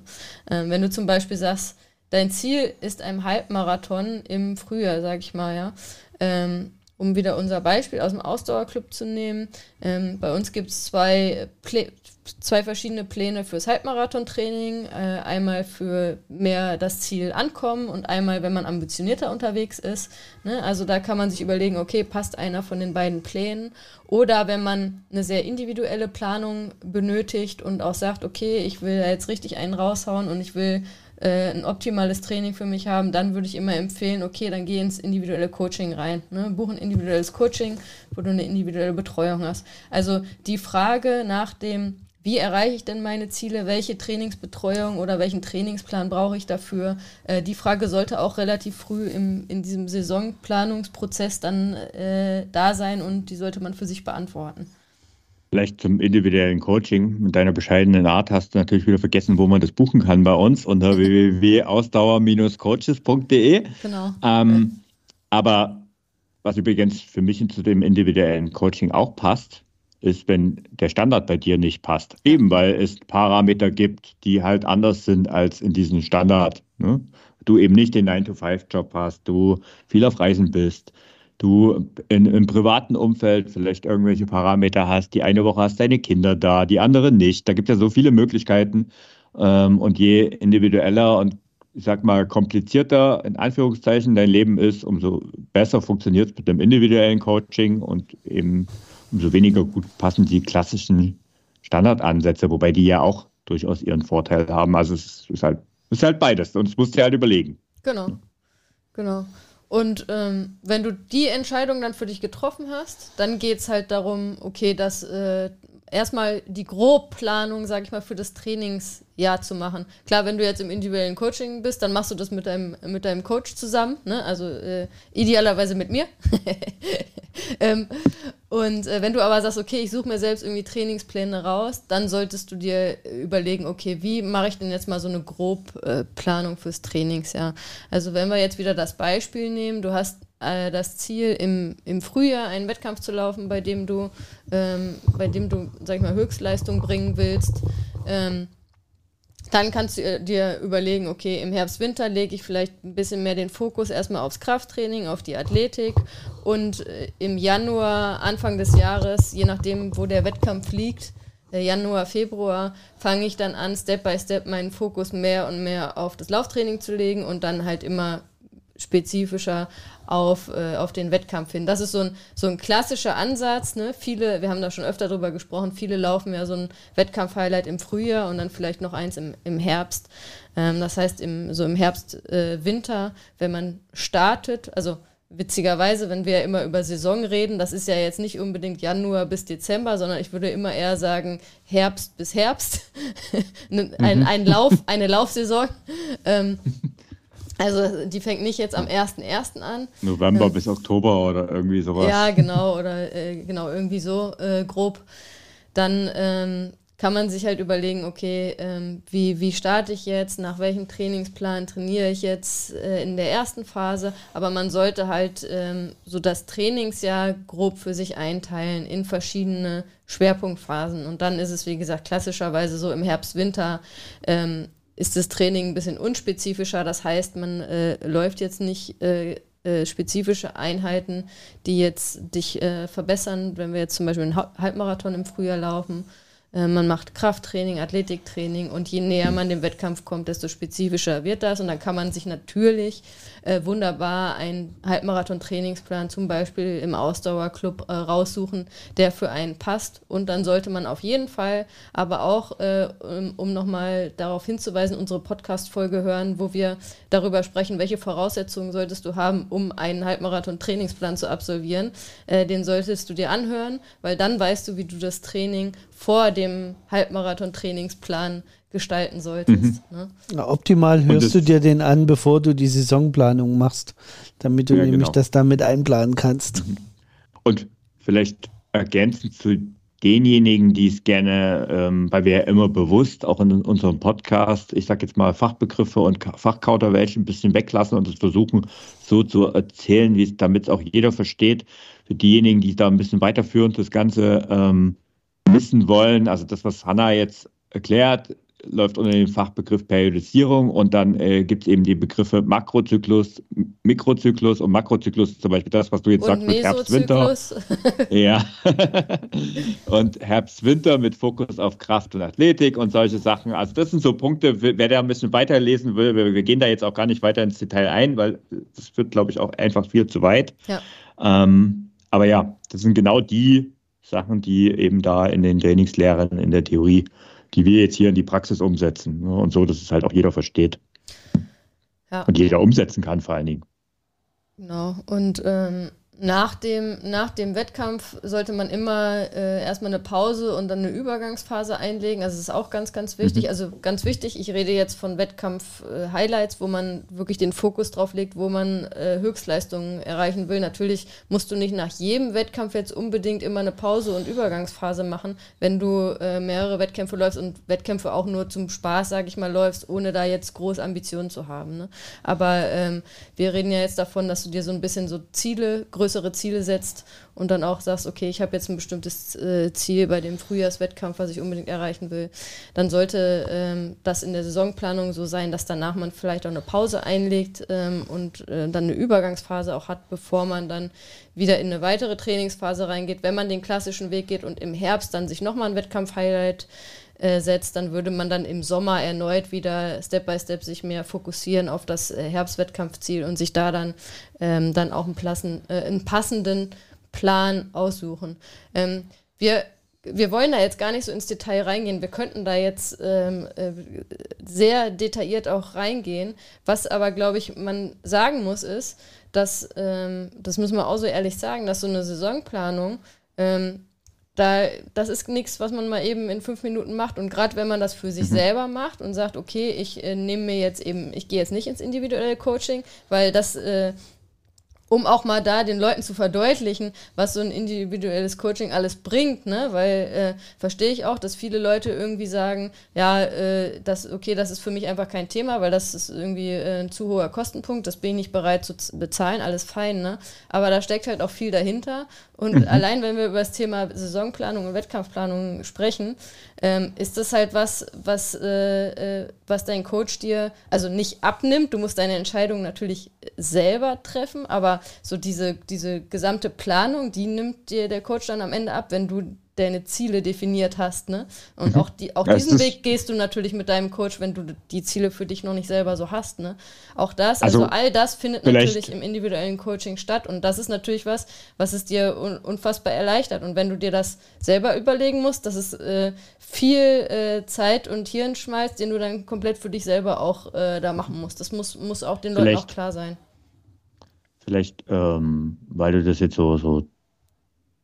Ähm, wenn du zum Beispiel sagst, dein Ziel ist ein Halbmarathon im Frühjahr, sag ich mal, ja, ähm, um wieder unser Beispiel aus dem Ausdauerclub zu nehmen. Ähm, bei uns gibt es zwei, zwei verschiedene Pläne fürs Halbmarathon-Training. Äh, einmal für mehr das Ziel ankommen und einmal, wenn man ambitionierter unterwegs ist. Ne? Also da kann man sich überlegen, okay, passt einer von den beiden Plänen? Oder wenn man eine sehr individuelle Planung benötigt und auch sagt, okay, ich will jetzt richtig einen raushauen und ich will äh, ein optimales Training für mich haben, dann würde ich immer empfehlen, okay, dann geh ins individuelle Coaching rein. Ne? Buch ein individuelles Coaching, wo du eine individuelle Betreuung hast. Also die Frage nach dem, wie erreiche ich denn meine Ziele, welche Trainingsbetreuung oder welchen Trainingsplan brauche ich dafür, äh, die Frage sollte auch relativ früh im, in diesem Saisonplanungsprozess dann äh, da sein und die sollte man für sich beantworten. Vielleicht zum individuellen Coaching. Mit deiner bescheidenen Art hast du natürlich wieder vergessen, wo man das buchen kann bei uns unter www.ausdauer-coaches.de. Genau. Ähm, aber was übrigens für mich zu dem individuellen Coaching auch passt, ist, wenn der Standard bei dir nicht passt. Eben weil es Parameter gibt, die halt anders sind als in diesem Standard. Ne? Du eben nicht den 9-to-5-Job hast, du viel auf Reisen bist, du in, im privaten Umfeld vielleicht irgendwelche Parameter hast. Die eine Woche hast deine Kinder da, die andere nicht. Da gibt es ja so viele Möglichkeiten. Ähm, und je individueller und ich sag mal, komplizierter in Anführungszeichen dein Leben ist, umso besser funktioniert es mit dem individuellen Coaching und eben umso weniger gut passen die klassischen Standardansätze, wobei die ja auch durchaus ihren Vorteil haben. Also es ist halt, es ist halt beides und es musst du halt überlegen. Genau. Genau. Und ähm, wenn du die Entscheidung dann für dich getroffen hast, dann geht es halt darum, okay, dass äh, erstmal die Grobplanung, sage ich mal, für das Trainingsjahr zu machen. Klar, wenn du jetzt im individuellen Coaching bist, dann machst du das mit deinem, mit deinem Coach zusammen, ne? also äh, idealerweise mit mir. ähm, und äh, wenn du aber sagst, okay, ich suche mir selbst irgendwie Trainingspläne raus, dann solltest du dir überlegen, okay, wie mache ich denn jetzt mal so eine Grobplanung äh, fürs Trainingsjahr? Also wenn wir jetzt wieder das Beispiel nehmen, du hast äh, das Ziel, im, im Frühjahr einen Wettkampf zu laufen, bei dem du, ähm, bei dem du, sag ich mal, Höchstleistung bringen willst. Ähm, dann kannst du dir überlegen, okay, im Herbst, Winter lege ich vielleicht ein bisschen mehr den Fokus erstmal aufs Krafttraining, auf die Athletik und äh, im Januar, Anfang des Jahres, je nachdem, wo der Wettkampf liegt, äh, Januar, Februar, fange ich dann an, Step by Step meinen Fokus mehr und mehr auf das Lauftraining zu legen und dann halt immer spezifischer auf, äh, auf den Wettkampf hin. Das ist so ein, so ein klassischer Ansatz. Ne? Viele, wir haben da schon öfter drüber gesprochen, viele laufen ja so ein Wettkampf-Highlight im Frühjahr und dann vielleicht noch eins im, im Herbst. Ähm, das heißt, im, so im Herbst, äh, Winter, wenn man startet, also witzigerweise, wenn wir ja immer über Saison reden, das ist ja jetzt nicht unbedingt Januar bis Dezember, sondern ich würde immer eher sagen Herbst bis Herbst. ein, ein, ein Lauf, eine Laufsaison. Ähm, also die fängt nicht jetzt am 1.1. an. November ähm, bis Oktober oder irgendwie sowas. Ja, genau, oder äh, genau, irgendwie so äh, grob. Dann ähm, kann man sich halt überlegen, okay, ähm, wie, wie starte ich jetzt, nach welchem Trainingsplan trainiere ich jetzt äh, in der ersten Phase. Aber man sollte halt ähm, so das Trainingsjahr grob für sich einteilen in verschiedene Schwerpunktphasen. Und dann ist es, wie gesagt, klassischerweise so im Herbst, Winter ähm, ist das Training ein bisschen unspezifischer. Das heißt, man äh, läuft jetzt nicht äh, äh, spezifische Einheiten, die jetzt dich äh, verbessern, wenn wir jetzt zum Beispiel einen Halbmarathon im Frühjahr laufen man macht Krafttraining, Athletiktraining und je näher man dem Wettkampf kommt, desto spezifischer wird das. Und dann kann man sich natürlich äh, wunderbar einen Halbmarathon-Trainingsplan zum Beispiel im Ausdauerclub äh, raussuchen, der für einen passt. Und dann sollte man auf jeden Fall aber auch, äh, um, um nochmal darauf hinzuweisen, unsere Podcast-Folge hören, wo wir darüber sprechen, welche Voraussetzungen solltest du haben, um einen Halbmarathon-Trainingsplan zu absolvieren. Äh, den solltest du dir anhören, weil dann weißt du, wie du das Training vor dem Halbmarathon-Trainingsplan gestalten solltest. Mhm. Ne? Na, optimal hörst du dir den an, bevor du die Saisonplanung machst, damit du ja, nämlich genau. das damit einplanen kannst. Mhm. Und vielleicht ergänzend zu denjenigen, die es gerne, ähm, weil wir ja immer bewusst auch in unserem Podcast, ich sage jetzt mal Fachbegriffe und Fachkauderwelche ein bisschen weglassen und es versuchen so zu erzählen, wie es damit auch jeder versteht. Für diejenigen, die da ein bisschen weiterführend das Ganze ähm, wissen wollen, also das, was Hanna jetzt erklärt, läuft unter dem Fachbegriff Periodisierung und dann äh, gibt es eben die Begriffe Makrozyklus, Mikrozyklus und Makrozyklus zum Beispiel das, was du jetzt und sagst mit Herbst-Winter. ja. und Herbst-Winter mit Fokus auf Kraft und Athletik und solche Sachen. Also das sind so Punkte, wer da ein bisschen weiterlesen will, wir, wir gehen da jetzt auch gar nicht weiter ins Detail ein, weil das wird, glaube ich, auch einfach viel zu weit. Ja. Ähm, aber ja, das sind genau die Sachen, die eben da in den Trainingslehren, in der Theorie, die wir jetzt hier in die Praxis umsetzen. Ne? Und so, dass es halt auch jeder versteht. Ja. Und jeder umsetzen kann, vor allen Dingen. Genau. Und ähm, nach dem, nach dem Wettkampf sollte man immer äh, erstmal eine Pause und dann eine Übergangsphase einlegen. Also das ist auch ganz, ganz wichtig. Mhm. Also ganz wichtig, ich rede jetzt von Wettkampf-Highlights, äh, wo man wirklich den Fokus drauf legt, wo man äh, Höchstleistungen erreichen will. Natürlich musst du nicht nach jedem Wettkampf jetzt unbedingt immer eine Pause und Übergangsphase machen, wenn du äh, mehrere Wettkämpfe läufst und Wettkämpfe auch nur zum Spaß, sage ich mal, läufst, ohne da jetzt große Ambitionen zu haben. Ne? Aber ähm, wir reden ja jetzt davon, dass du dir so ein bisschen so Ziele, größere größere Ziele setzt und dann auch sagst, okay, ich habe jetzt ein bestimmtes äh, Ziel bei dem Frühjahrswettkampf, was ich unbedingt erreichen will, dann sollte ähm, das in der Saisonplanung so sein, dass danach man vielleicht auch eine Pause einlegt ähm, und äh, dann eine Übergangsphase auch hat, bevor man dann wieder in eine weitere Trainingsphase reingeht. Wenn man den klassischen Weg geht und im Herbst dann sich nochmal ein Wettkampf-Highlight äh, setzt, dann würde man dann im Sommer erneut wieder Step by Step sich mehr fokussieren auf das äh, Herbstwettkampfziel und sich da dann, ähm, dann auch einen, Plassen, äh, einen passenden Plan aussuchen. Ähm, wir wir wollen da jetzt gar nicht so ins Detail reingehen. Wir könnten da jetzt ähm, äh, sehr detailliert auch reingehen. Was aber, glaube ich, man sagen muss, ist, dass, ähm, das müssen wir auch so ehrlich sagen, dass so eine Saisonplanung ähm, da, das ist nichts, was man mal eben in fünf Minuten macht. Und gerade wenn man das für sich mhm. selber macht und sagt, okay, ich äh, nehme mir jetzt eben, ich gehe jetzt nicht ins individuelle Coaching, weil das äh, um auch mal da den Leuten zu verdeutlichen, was so ein individuelles Coaching alles bringt, ne? Weil äh, verstehe ich auch, dass viele Leute irgendwie sagen, ja, äh, das okay, das ist für mich einfach kein Thema, weil das ist irgendwie äh, ein zu hoher Kostenpunkt, das bin ich nicht bereit zu bezahlen, alles fein, ne? Aber da steckt halt auch viel dahinter und mhm. allein wenn wir über das Thema Saisonplanung und Wettkampfplanung sprechen, ähm, ist das halt was, was, äh, äh, was dein Coach dir also nicht abnimmt. Du musst deine Entscheidung natürlich selber treffen, aber so diese, diese gesamte Planung, die nimmt dir der Coach dann am Ende ab, wenn du deine Ziele definiert hast. Ne? Und mhm. auch, die, auch diesen Weg gehst du natürlich mit deinem Coach, wenn du die Ziele für dich noch nicht selber so hast. Ne? Auch das, also, also all das findet natürlich im individuellen Coaching statt. Und das ist natürlich was, was es dir un unfassbar erleichtert. Und wenn du dir das selber überlegen musst, dass es äh, viel äh, Zeit und Hirn schmeißt, den du dann komplett für dich selber auch äh, da machen musst. Das muss, muss auch den Leuten auch klar sein. Vielleicht, ähm, weil du das jetzt so, so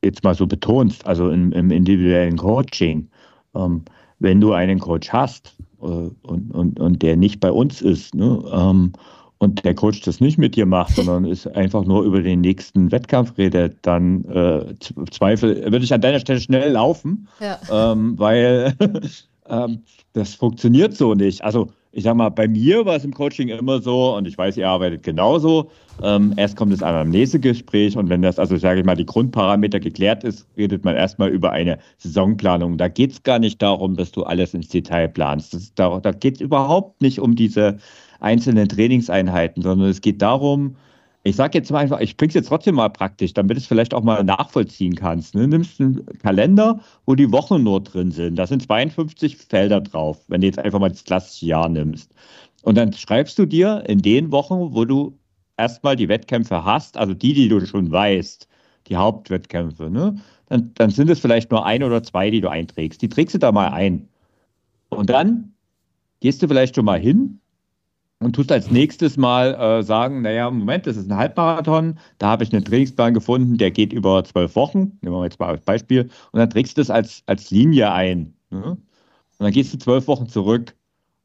jetzt mal so betonst, also im, im individuellen Coaching, ähm, wenn du einen Coach hast äh, und, und, und der nicht bei uns ist ne, ähm, und der Coach das nicht mit dir macht, sondern ist einfach nur über den nächsten Wettkampf redet, dann äh, Zweifel würde ich an deiner Stelle schnell laufen, ja. ähm, weil ähm, das funktioniert so nicht. Also ich sag mal, bei mir war es im Coaching immer so, und ich weiß, ihr arbeitet genauso. Ähm, erst kommt das Anamnesegespräch und wenn das, also sage ich mal, die Grundparameter geklärt ist, redet man erstmal über eine Saisonplanung. Da geht es gar nicht darum, dass du alles ins Detail planst. Das, da da geht es überhaupt nicht um diese einzelnen Trainingseinheiten, sondern es geht darum, ich sage jetzt mal einfach, ich bringe es jetzt trotzdem mal praktisch, damit du es vielleicht auch mal nachvollziehen kannst. Ne? Nimmst einen Kalender, wo die Wochen nur drin sind. Da sind 52 Felder drauf, wenn du jetzt einfach mal das klassische Jahr nimmst. Und dann schreibst du dir in den Wochen, wo du erstmal die Wettkämpfe hast, also die, die du schon weißt, die Hauptwettkämpfe, ne? dann, dann sind es vielleicht nur ein oder zwei, die du einträgst. Die trägst du da mal ein. Und dann gehst du vielleicht schon mal hin und tust als nächstes mal äh, sagen, naja, Moment, das ist ein Halbmarathon, da habe ich einen Trainingsplan gefunden, der geht über zwölf Wochen, nehmen wir jetzt mal als Beispiel, und dann trägst du das als, als Linie ein. Ne? Und dann gehst du zwölf Wochen zurück.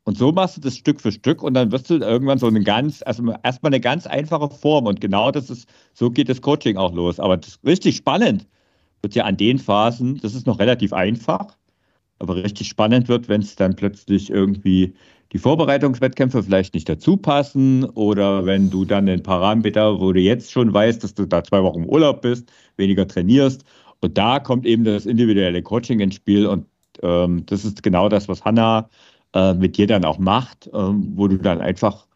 Und so machst du das Stück für Stück und dann wirst du irgendwann so eine ganz, also erstmal eine ganz einfache Form. Und genau das ist, so geht das Coaching auch los. Aber das richtig spannend wird ja an den Phasen, das ist noch relativ einfach, aber richtig spannend wird, wenn es dann plötzlich irgendwie die Vorbereitungswettkämpfe vielleicht nicht dazu passen oder wenn du dann den Parameter, wo du jetzt schon weißt, dass du da zwei Wochen im Urlaub bist, weniger trainierst. Und da kommt eben das individuelle Coaching ins Spiel und ähm, das ist genau das, was Hanna äh, mit dir dann auch macht, ähm, wo du dann einfach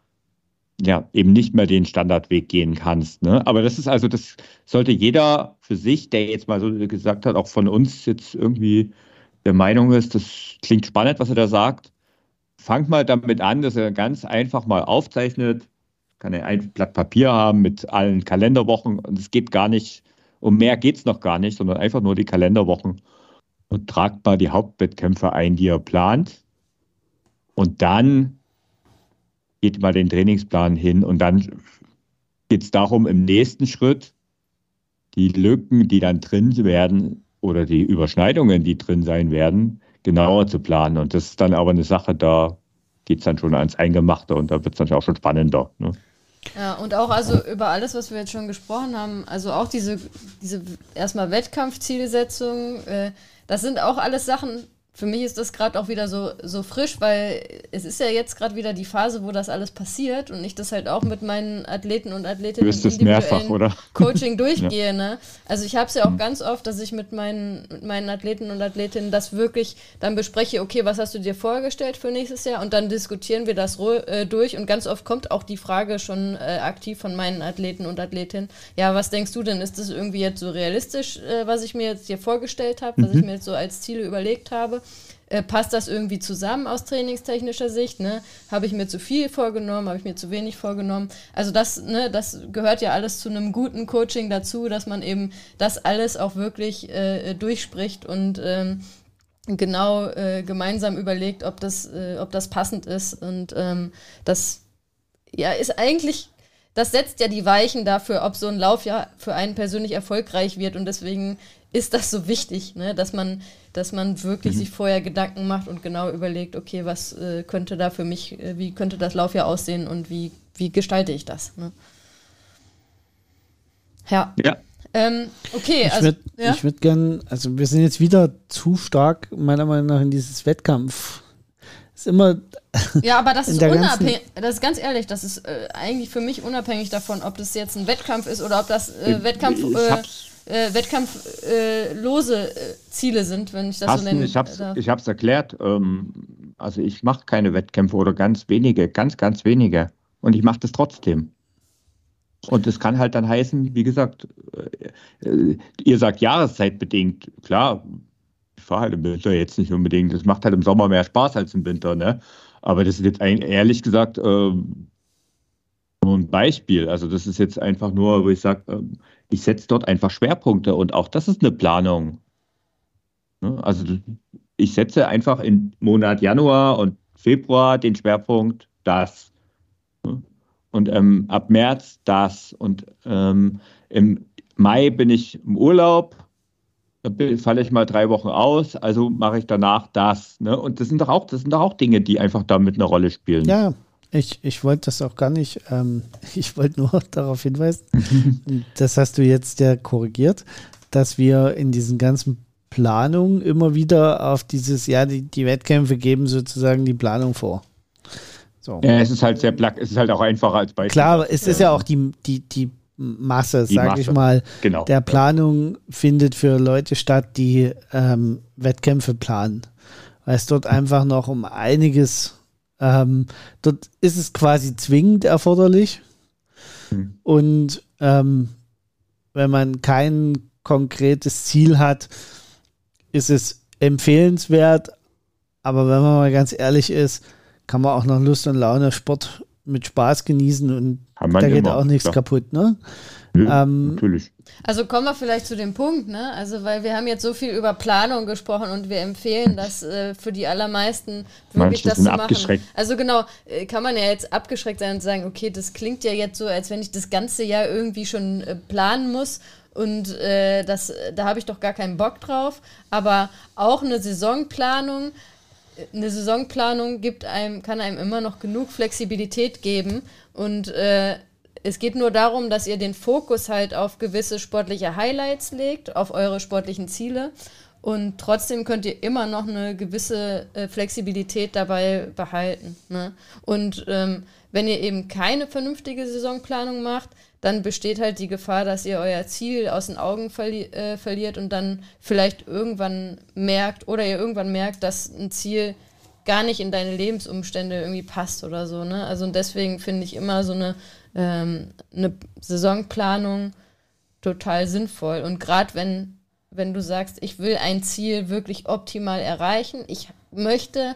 ja eben nicht mehr den Standardweg gehen kannst. Ne? Aber das ist also, das sollte jeder für sich, der jetzt mal so gesagt hat, auch von uns jetzt irgendwie der Meinung ist, das klingt spannend, was er da sagt, fangt mal damit an, dass er ganz einfach mal aufzeichnet. Kann er ein Blatt Papier haben mit allen Kalenderwochen und es geht gar nicht, um mehr geht es noch gar nicht, sondern einfach nur die Kalenderwochen und tragt mal die Hauptwettkämpfe ein, die er plant. Und dann geht mal den Trainingsplan hin und dann geht es darum, im nächsten Schritt die Lücken, die dann drin werden oder die Überschneidungen, die drin sein werden, genauer zu planen. Und das ist dann aber eine Sache, da geht es dann schon ans Eingemachte und da wird es dann auch schon spannender. Ne? Ja, und auch also über alles, was wir jetzt schon gesprochen haben, also auch diese, diese erstmal Wettkampfzielsetzung, äh, das sind auch alles Sachen, für mich ist das gerade auch wieder so, so frisch, weil es ist ja jetzt gerade wieder die Phase, wo das alles passiert und ich das halt auch mit meinen Athleten und Athletinnen du im mehrfach, oder? Coaching durchgehe. ja. ne? Also ich habe es ja auch mhm. ganz oft, dass ich mit meinen, mit meinen Athleten und Athletinnen das wirklich dann bespreche, okay, was hast du dir vorgestellt für nächstes Jahr und dann diskutieren wir das äh, durch und ganz oft kommt auch die Frage schon äh, aktiv von meinen Athleten und Athletinnen, ja, was denkst du denn, ist das irgendwie jetzt so realistisch, äh, was ich mir jetzt hier vorgestellt habe, mhm. was ich mhm. mir jetzt so als Ziele überlegt habe? Äh, passt das irgendwie zusammen aus trainingstechnischer Sicht? Ne? Habe ich mir zu viel vorgenommen? Habe ich mir zu wenig vorgenommen? Also das, ne, das gehört ja alles zu einem guten Coaching dazu, dass man eben das alles auch wirklich äh, durchspricht und ähm, genau äh, gemeinsam überlegt, ob das, äh, ob das passend ist. Und ähm, das ja, ist eigentlich das setzt ja die Weichen dafür, ob so ein Lauf ja für einen persönlich erfolgreich wird. Und deswegen ist das so wichtig, ne? dass man, dass man wirklich mhm. sich vorher Gedanken macht und genau überlegt, okay, was äh, könnte da für mich, äh, wie könnte das Laufjahr aussehen und wie, wie gestalte ich das? Ne? Ja. Ja. Ähm, okay, ich also. Würd, ja? Ich würde gerne, also wir sind jetzt wieder zu stark, meiner Meinung nach, in dieses Wettkampf. Ist immer. Ja, aber das ist unabhängig, das ist ganz ehrlich, das ist äh, eigentlich für mich unabhängig davon, ob das jetzt ein Wettkampf ist oder ob das äh, Wettkampf. Äh, äh, wettkampflose äh, Ziele sind, wenn ich das Carsten, so nenne. Ich habe es erklärt. Ähm, also ich mache keine Wettkämpfe oder ganz wenige, ganz, ganz wenige. Und ich mache das trotzdem. Und das kann halt dann heißen, wie gesagt, äh, äh ihr sagt jahreszeitbedingt, klar, ich fahre halt im Winter jetzt nicht unbedingt. Das macht halt im Sommer mehr Spaß als im Winter, ne? Aber das ist jetzt ehrlich gesagt äh, nur ein Beispiel. Also das ist jetzt einfach nur, wo ich sage, ähm, ich setze dort einfach Schwerpunkte und auch das ist eine Planung. Ne? Also ich setze einfach im Monat Januar und Februar den Schwerpunkt das. Ne? Und ähm, ab März das. Und ähm, im Mai bin ich im Urlaub, falle ich mal drei Wochen aus, also mache ich danach das. Ne? Und das sind doch auch, das sind doch auch Dinge, die einfach damit eine Rolle spielen. Ja, ich, ich wollte das auch gar nicht, ähm, ich wollte nur darauf hinweisen, das hast du jetzt ja korrigiert, dass wir in diesen ganzen Planungen immer wieder auf dieses, ja, die, die Wettkämpfe geben sozusagen die Planung vor. So. Ja, es ist halt sehr plack, es ist halt auch einfacher als bei. Klar, es ist ja auch die, die, die Masse, sage ich mal, genau. der Planung findet für Leute statt, die ähm, Wettkämpfe planen. Weil es dort einfach noch um einiges ähm, dort ist es quasi zwingend erforderlich. Mhm. Und ähm, wenn man kein konkretes Ziel hat, ist es empfehlenswert. Aber wenn man mal ganz ehrlich ist, kann man auch noch Lust und Laune Sport mit Spaß genießen und da geht auch nichts klar. kaputt, ne? Ja, ähm, natürlich. Also kommen wir vielleicht zu dem Punkt, ne? Also weil wir haben jetzt so viel über Planung gesprochen und wir empfehlen das äh, für die allermeisten wirklich Manche das zu machen. Also genau, äh, kann man ja jetzt abgeschreckt sein und sagen, okay, das klingt ja jetzt so, als wenn ich das ganze Jahr irgendwie schon äh, planen muss und äh, das, da habe ich doch gar keinen Bock drauf. Aber auch eine Saisonplanung, äh, eine Saisonplanung gibt einem, kann einem immer noch genug Flexibilität geben und äh, es geht nur darum, dass ihr den Fokus halt auf gewisse sportliche Highlights legt, auf eure sportlichen Ziele. Und trotzdem könnt ihr immer noch eine gewisse äh, Flexibilität dabei behalten. Ne? Und ähm, wenn ihr eben keine vernünftige Saisonplanung macht, dann besteht halt die Gefahr, dass ihr euer Ziel aus den Augen verli äh, verliert und dann vielleicht irgendwann merkt oder ihr irgendwann merkt, dass ein Ziel gar nicht in deine Lebensumstände irgendwie passt oder so. Ne? Also und deswegen finde ich immer so eine ähm, eine Saisonplanung total sinnvoll. Und gerade wenn, wenn du sagst, ich will ein Ziel wirklich optimal erreichen, ich möchte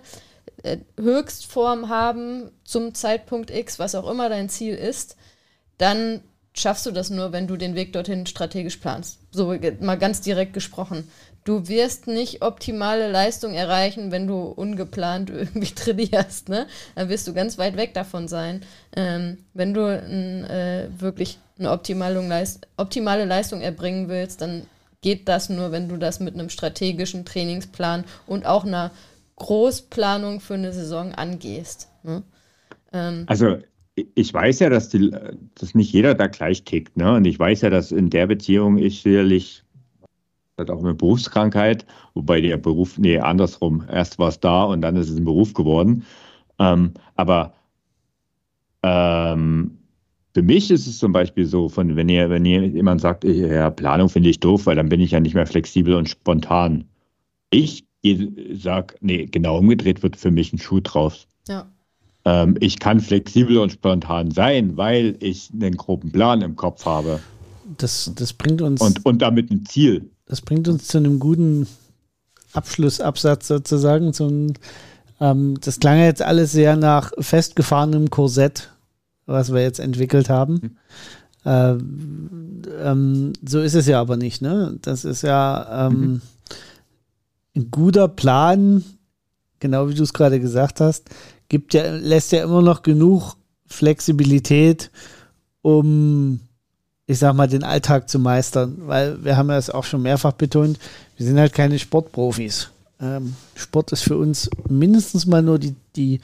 äh, Höchstform haben zum Zeitpunkt X, was auch immer dein Ziel ist, dann schaffst du das nur, wenn du den Weg dorthin strategisch planst. So mal ganz direkt gesprochen du wirst nicht optimale Leistung erreichen, wenn du ungeplant irgendwie trainierst. Ne? Dann wirst du ganz weit weg davon sein. Ähm, wenn du n, äh, wirklich eine optimale, Leist optimale Leistung erbringen willst, dann geht das nur, wenn du das mit einem strategischen Trainingsplan und auch einer Großplanung für eine Saison angehst. Ne? Ähm, also ich weiß ja, dass, die, dass nicht jeder da gleich tickt. Ne? Und ich weiß ja, dass in der Beziehung ich sicherlich hat auch eine Berufskrankheit, wobei der Beruf, nee, andersrum. Erst war es da und dann ist es ein Beruf geworden. Ähm, aber ähm, für mich ist es zum Beispiel so, von wenn ihr, wenn ihr jemand sagt, ja, Planung finde ich doof, weil dann bin ich ja nicht mehr flexibel und spontan. Ich sage, nee, genau umgedreht wird für mich ein Schuh draus. Ja. Ähm, ich kann flexibel und spontan sein, weil ich einen groben Plan im Kopf habe. Das, das bringt uns. Und, und damit ein Ziel. Das bringt uns zu einem guten Abschlussabsatz sozusagen. Zum, ähm, das klang jetzt alles sehr nach festgefahrenem Korsett, was wir jetzt entwickelt haben. Mhm. Äh, ähm, so ist es ja aber nicht. Ne? Das ist ja ähm, mhm. ein guter Plan, genau wie du es gerade gesagt hast, gibt ja, lässt ja immer noch genug Flexibilität, um ich sag mal, den Alltag zu meistern, weil wir haben ja es auch schon mehrfach betont, wir sind halt keine Sportprofis. Ähm, Sport ist für uns mindestens mal nur die, die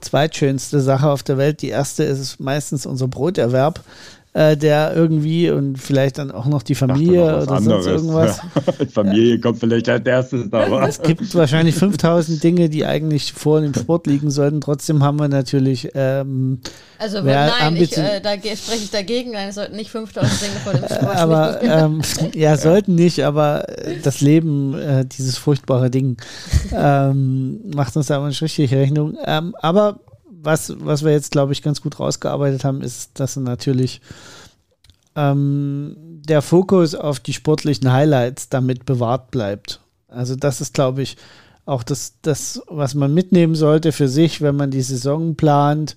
zweitschönste Sache auf der Welt. Die erste ist meistens unser Broterwerb äh, der irgendwie und vielleicht dann auch noch die Familie oder anderes. sonst irgendwas. Ja. Familie kommt vielleicht als erstes da. Es gibt wahrscheinlich 5000 Dinge, die eigentlich vor dem Sport liegen sollten. Trotzdem haben wir natürlich. Ähm, also nein, ich, äh, da spreche ich dagegen. Nein, es sollten nicht 5000 Dinge vor dem Sport aber, liegen. Ähm, ja, sollten nicht, aber äh, das Leben, äh, dieses furchtbare Ding, ähm, macht uns da aber nicht richtig Rechnung. Ähm, aber was, was wir jetzt, glaube ich, ganz gut rausgearbeitet haben, ist, dass natürlich ähm, der Fokus auf die sportlichen Highlights damit bewahrt bleibt. Also das ist, glaube ich, auch das, das, was man mitnehmen sollte für sich, wenn man die Saison plant.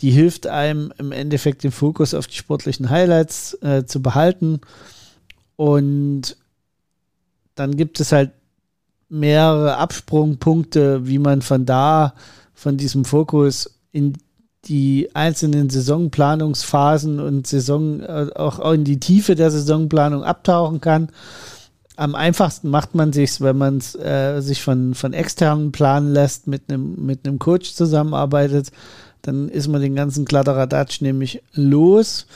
Die hilft einem im Endeffekt den Fokus auf die sportlichen Highlights äh, zu behalten. Und dann gibt es halt mehrere Absprungpunkte, wie man von da, von diesem Fokus in die einzelnen Saisonplanungsphasen und Saison, äh, auch in die Tiefe der Saisonplanung abtauchen kann. Am einfachsten macht man sich, wenn man äh, sich von, von externen planen lässt, mit einem mit einem Coach zusammenarbeitet, dann ist man den ganzen Kladderadatsch nämlich los.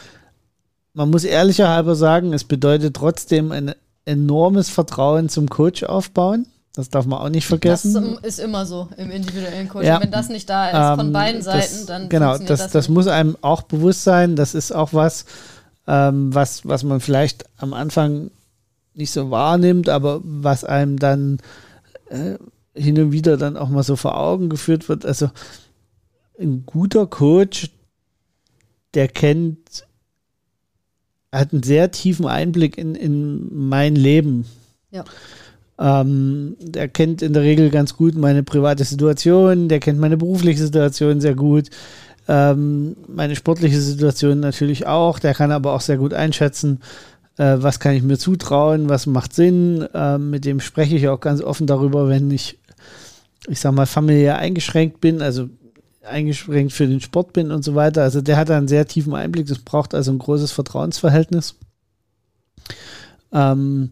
Man muss ehrlicher halber sagen, es bedeutet trotzdem ein enormes Vertrauen zum Coach aufbauen. Das darf man auch nicht vergessen. Das ist immer so im individuellen Coaching. Ja. Wenn das nicht da ist ähm, von beiden Seiten, dann genau. Das, das, das muss einem auch bewusst sein. Das ist auch was, ähm, was, was man vielleicht am Anfang nicht so wahrnimmt, aber was einem dann äh, hin und wieder dann auch mal so vor Augen geführt wird. Also ein guter Coach, der kennt, hat einen sehr tiefen Einblick in, in mein Leben. Ja. Ähm, der kennt in der Regel ganz gut meine private Situation, der kennt meine berufliche Situation sehr gut, ähm, meine sportliche Situation natürlich auch. Der kann aber auch sehr gut einschätzen, äh, was kann ich mir zutrauen, was macht Sinn. Äh, mit dem spreche ich auch ganz offen darüber, wenn ich, ich sag mal, familiär eingeschränkt bin, also eingeschränkt für den Sport bin und so weiter. Also der hat einen sehr tiefen Einblick. Das braucht also ein großes Vertrauensverhältnis. Ähm,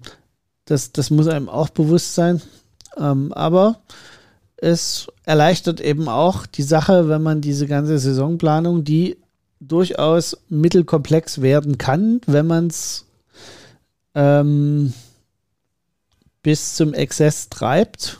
das, das muss einem auch bewusst sein. Ähm, aber es erleichtert eben auch die Sache, wenn man diese ganze Saisonplanung, die durchaus mittelkomplex werden kann, wenn man es ähm, bis zum Exzess treibt,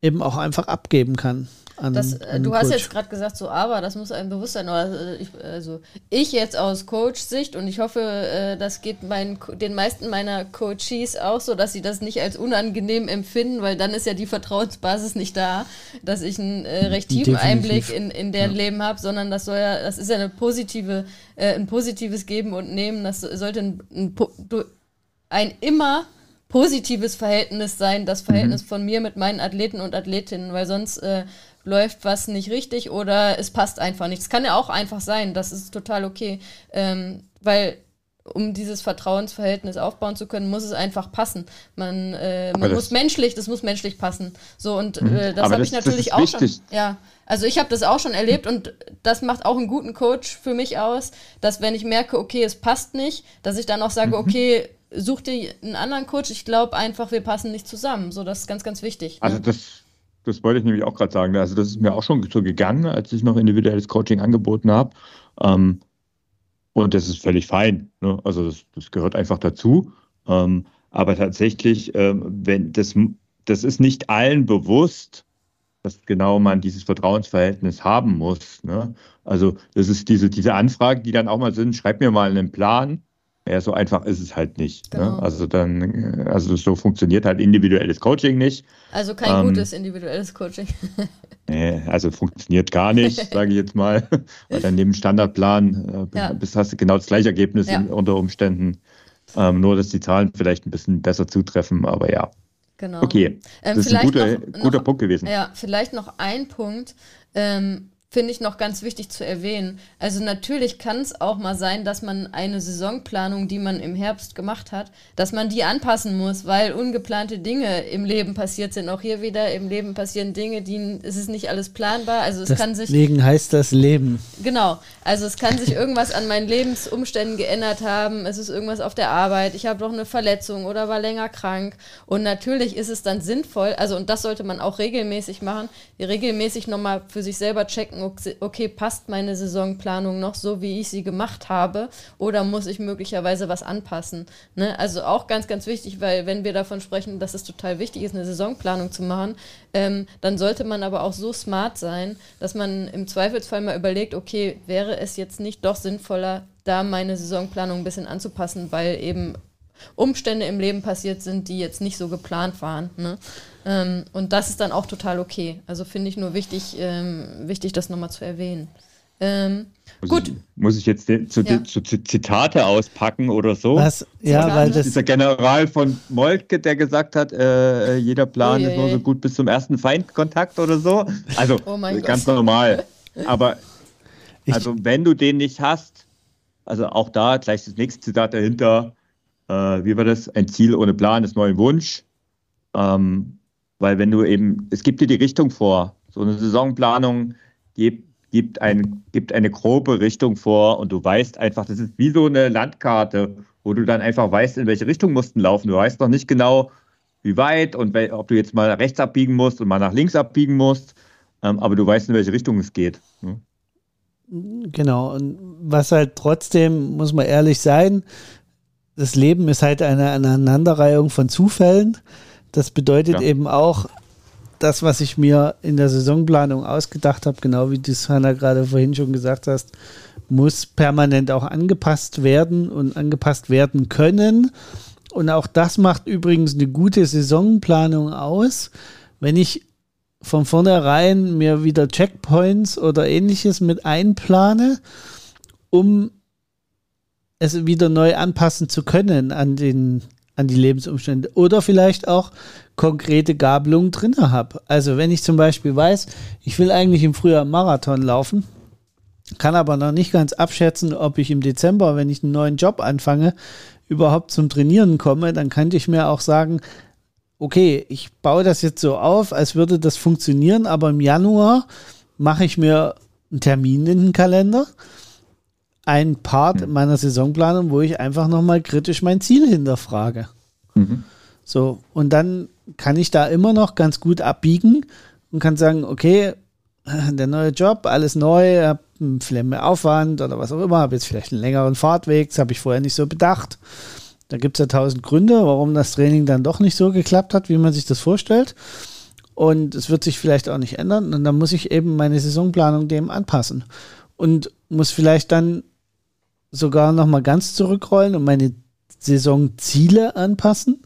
eben auch einfach abgeben kann an, das, äh, an Du hast jetzt gerade gesagt, so, aber das muss einem bewusst sein. Also ich, also ich jetzt aus Coach-Sicht und ich hoffe, äh, das geht mein, den meisten meiner Coaches auch so, dass sie das nicht als unangenehm empfinden, weil dann ist ja die Vertrauensbasis nicht da, dass ich einen äh, recht tiefen Definitiv. Einblick in, in deren ja. Leben habe, sondern das soll ja, das ist ja eine positive, äh, ein positives Geben und Nehmen. Das sollte ein, ein, ein immer positives Verhältnis sein, das Verhältnis mhm. von mir mit meinen Athleten und Athletinnen, weil sonst äh, läuft was nicht richtig oder es passt einfach nicht. Es kann ja auch einfach sein, das ist total okay, ähm, weil um dieses Vertrauensverhältnis aufbauen zu können, muss es einfach passen. Man, äh, man muss menschlich, das muss menschlich passen. So und mhm. äh, das habe ich natürlich auch wichtig. schon. Ja, also ich habe das auch schon erlebt und das macht auch einen guten Coach für mich aus, dass wenn ich merke, okay, es passt nicht, dass ich dann auch sage, mhm. okay, such dir einen anderen Coach. Ich glaube einfach, wir passen nicht zusammen. So, das ist ganz, ganz wichtig. Also das das wollte ich nämlich auch gerade sagen. Also das ist mir auch schon so gegangen, als ich noch individuelles Coaching angeboten habe. Ähm, und das ist völlig fein. Ne? Also das, das, gehört einfach dazu. Ähm, Aber tatsächlich, ähm, wenn das, das ist nicht allen bewusst, dass genau man dieses Vertrauensverhältnis haben muss. Ne? Also das ist diese, diese Anfragen, die dann auch mal sind, schreib mir mal einen Plan. Ja, so einfach ist es halt nicht. Ne? Genau. Ne? Also dann, also so funktioniert halt individuelles Coaching nicht. Also kein ähm, gutes individuelles Coaching. nee, also funktioniert gar nicht, sage ich jetzt mal. Weil dann neben Standardplan äh, ja. bist, hast du genau das gleiche Ergebnis ja. in, unter Umständen. Ähm, nur, dass die Zahlen vielleicht ein bisschen besser zutreffen, aber ja. Genau. Okay, ähm, das ist ein guter, noch, guter noch, Punkt gewesen. Ja, vielleicht noch ein Punkt. Ähm, finde ich noch ganz wichtig zu erwähnen. Also natürlich kann es auch mal sein, dass man eine Saisonplanung, die man im Herbst gemacht hat, dass man die anpassen muss, weil ungeplante Dinge im Leben passiert sind. Auch hier wieder im Leben passieren Dinge, die es ist nicht alles planbar. Also es Deswegen kann sich. Deswegen heißt das Leben. Genau. Also es kann sich irgendwas an meinen Lebensumständen geändert haben. Es ist irgendwas auf der Arbeit. Ich habe doch eine Verletzung oder war länger krank. Und natürlich ist es dann sinnvoll. Also und das sollte man auch regelmäßig machen. Regelmäßig nochmal für sich selber checken okay, passt meine Saisonplanung noch so, wie ich sie gemacht habe, oder muss ich möglicherweise was anpassen? Ne? Also auch ganz, ganz wichtig, weil wenn wir davon sprechen, dass es total wichtig ist, eine Saisonplanung zu machen, ähm, dann sollte man aber auch so smart sein, dass man im Zweifelsfall mal überlegt, okay, wäre es jetzt nicht doch sinnvoller, da meine Saisonplanung ein bisschen anzupassen, weil eben Umstände im Leben passiert sind, die jetzt nicht so geplant waren. Ne? Ähm, und das ist dann auch total okay. Also finde ich nur wichtig, ähm, wichtig das nochmal zu erwähnen. Ähm, muss gut. Ich, muss ich jetzt zu, ja. zu, zu, Zitate auspacken oder so? Was? Ja, Zitate? weil das Dieser General von Moltke, der gesagt hat, äh, jeder Plan oh, ist nur so gut bis zum ersten Feindkontakt oder so. Also oh ganz Gott. normal. Aber also wenn du den nicht hast, also auch da gleich das nächste Zitat dahinter, äh, wie war das? Ein Ziel ohne Plan ist nur ein Wunsch. Ähm, weil wenn du eben, es gibt dir die Richtung vor. So eine Saisonplanung gibt, gibt, ein, gibt eine grobe Richtung vor und du weißt einfach, das ist wie so eine Landkarte, wo du dann einfach weißt, in welche Richtung musst du laufen. Du weißt noch nicht genau, wie weit und ob du jetzt mal rechts abbiegen musst und mal nach links abbiegen musst, ähm, aber du weißt, in welche Richtung es geht. Ne? Genau, und was halt trotzdem, muss man ehrlich sein, das Leben ist halt eine Aneinanderreihung von Zufällen. Das bedeutet ja. eben auch, das, was ich mir in der Saisonplanung ausgedacht habe, genau wie du es Hanna gerade vorhin schon gesagt hast, muss permanent auch angepasst werden und angepasst werden können. Und auch das macht übrigens eine gute Saisonplanung aus. Wenn ich von vornherein mir wieder Checkpoints oder ähnliches mit einplane, um es wieder neu anpassen zu können an den an die Lebensumstände oder vielleicht auch konkrete Gabelungen drin habe. Also wenn ich zum Beispiel weiß, ich will eigentlich im Frühjahr Marathon laufen, kann aber noch nicht ganz abschätzen, ob ich im Dezember, wenn ich einen neuen Job anfange, überhaupt zum Trainieren komme, dann könnte ich mir auch sagen, okay, ich baue das jetzt so auf, als würde das funktionieren, aber im Januar mache ich mir einen Termin in den Kalender ein Part mhm. meiner Saisonplanung, wo ich einfach nochmal kritisch mein Ziel hinterfrage. Mhm. So, und dann kann ich da immer noch ganz gut abbiegen und kann sagen, okay, der neue Job, alles neu, habe vielleicht mehr Aufwand oder was auch immer, habe jetzt vielleicht einen längeren Fahrtweg, das habe ich vorher nicht so bedacht. Da gibt es ja tausend Gründe, warum das Training dann doch nicht so geklappt hat, wie man sich das vorstellt. Und es wird sich vielleicht auch nicht ändern. Und dann muss ich eben meine Saisonplanung dem anpassen. Und muss vielleicht dann sogar noch mal ganz zurückrollen und meine Saisonziele anpassen.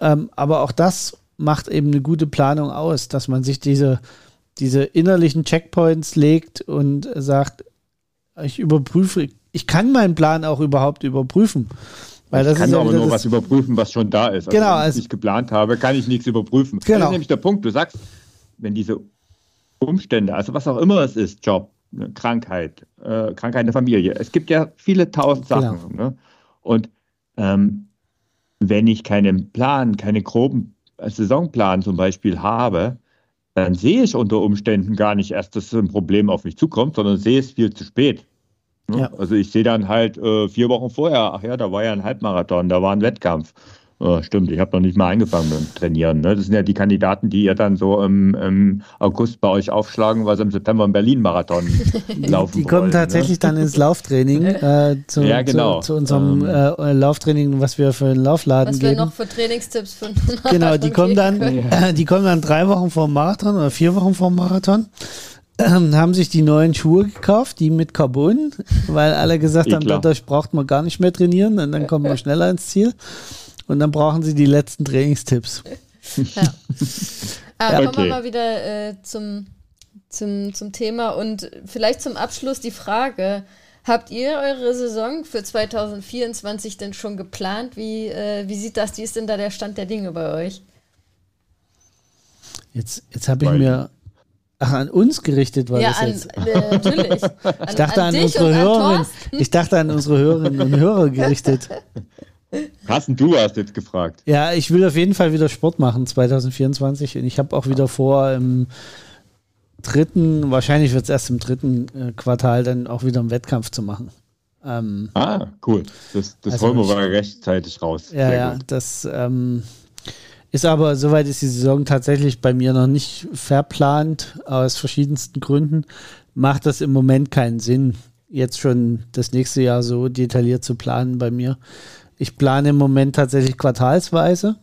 Ähm, aber auch das macht eben eine gute Planung aus, dass man sich diese, diese innerlichen Checkpoints legt und sagt, ich überprüfe, ich kann meinen Plan auch überhaupt überprüfen. Weil das ich kann ist aber nur was überprüfen, was schon da ist. Also genau. wenn ich nicht geplant habe, kann ich nichts überprüfen. Genau. Das ist nämlich der Punkt. Du sagst, wenn diese Umstände, also was auch immer es ist, Job, Krankheit, äh, Krankheit in der Familie. Es gibt ja viele tausend. Sachen. Genau. Ne? Und ähm, wenn ich keinen Plan, keine groben Saisonplan zum Beispiel habe, dann sehe ich unter Umständen gar nicht erst, dass ein Problem auf mich zukommt, sondern sehe es viel zu spät. Ne? Ja. Also ich sehe dann halt äh, vier Wochen vorher, ach ja, da war ja ein Halbmarathon, da war ein Wettkampf. Oh, stimmt, ich habe noch nicht mal angefangen mit dem Trainieren. Ne? Das sind ja die Kandidaten, die ihr dann so im, im August bei euch aufschlagen, weil sie im September im Berlin-Marathon laufen Die kommen wollen, tatsächlich ne? dann ins Lauftraining, äh, zu, Ja, genau. zu, zu unserem Ähm. äh, Lauftraining, was wir für einen Laufladen Was wir geben. noch für Trainingstipps für Genau, die kommen dann, äh, die kommen dann drei Wochen vor dem Marathon oder vier Wochen vor dem Marathon. Ähm, haben sich die neuen Schuhe gekauft, die mit Carbon, weil alle gesagt haben, dadurch braucht man gar nicht mehr trainieren und dann kommt man schneller ins Ziel. Und dann brauchen sie die letzten Trainingstipps. Ja. Aber kommen Okay. wir mal wieder äh, zum, zum, zum Thema und vielleicht zum Abschluss die Frage. Habt ihr eure Saison für 2024 denn schon geplant? Wie, äh, wie sieht das? Wie ist denn da der Stand der Dinge bei euch? Jetzt, jetzt habe ich mir ach, an uns gerichtet, war ja, das an, jetzt. äh, natürlich. An, Ich dachte an, dich unsere und an Hörerinnen. Thorsten. Ich dachte an unsere Hörerinnen und Hörer gerichtet. Carsten, du hast jetzt gefragt. Ja, ich will auf jeden Fall wieder Sport machen 2024 und ich habe auch wieder vor im dritten, wahrscheinlich wird es erst im dritten äh, Quartal dann auch wieder einen Wettkampf zu machen. Ähm, Ah, cool. Das, das Also ich- mal rechtzeitig raus. ja, Sehr ja, gut. das ähm, ist aber, soweit ist die Saison tatsächlich bei mir noch nicht verplant, aus verschiedensten Gründen. Macht das im Moment keinen Sinn, jetzt schon das nächste Jahr so detailliert zu planen bei mir. Ich plane im Moment tatsächlich quartalsweise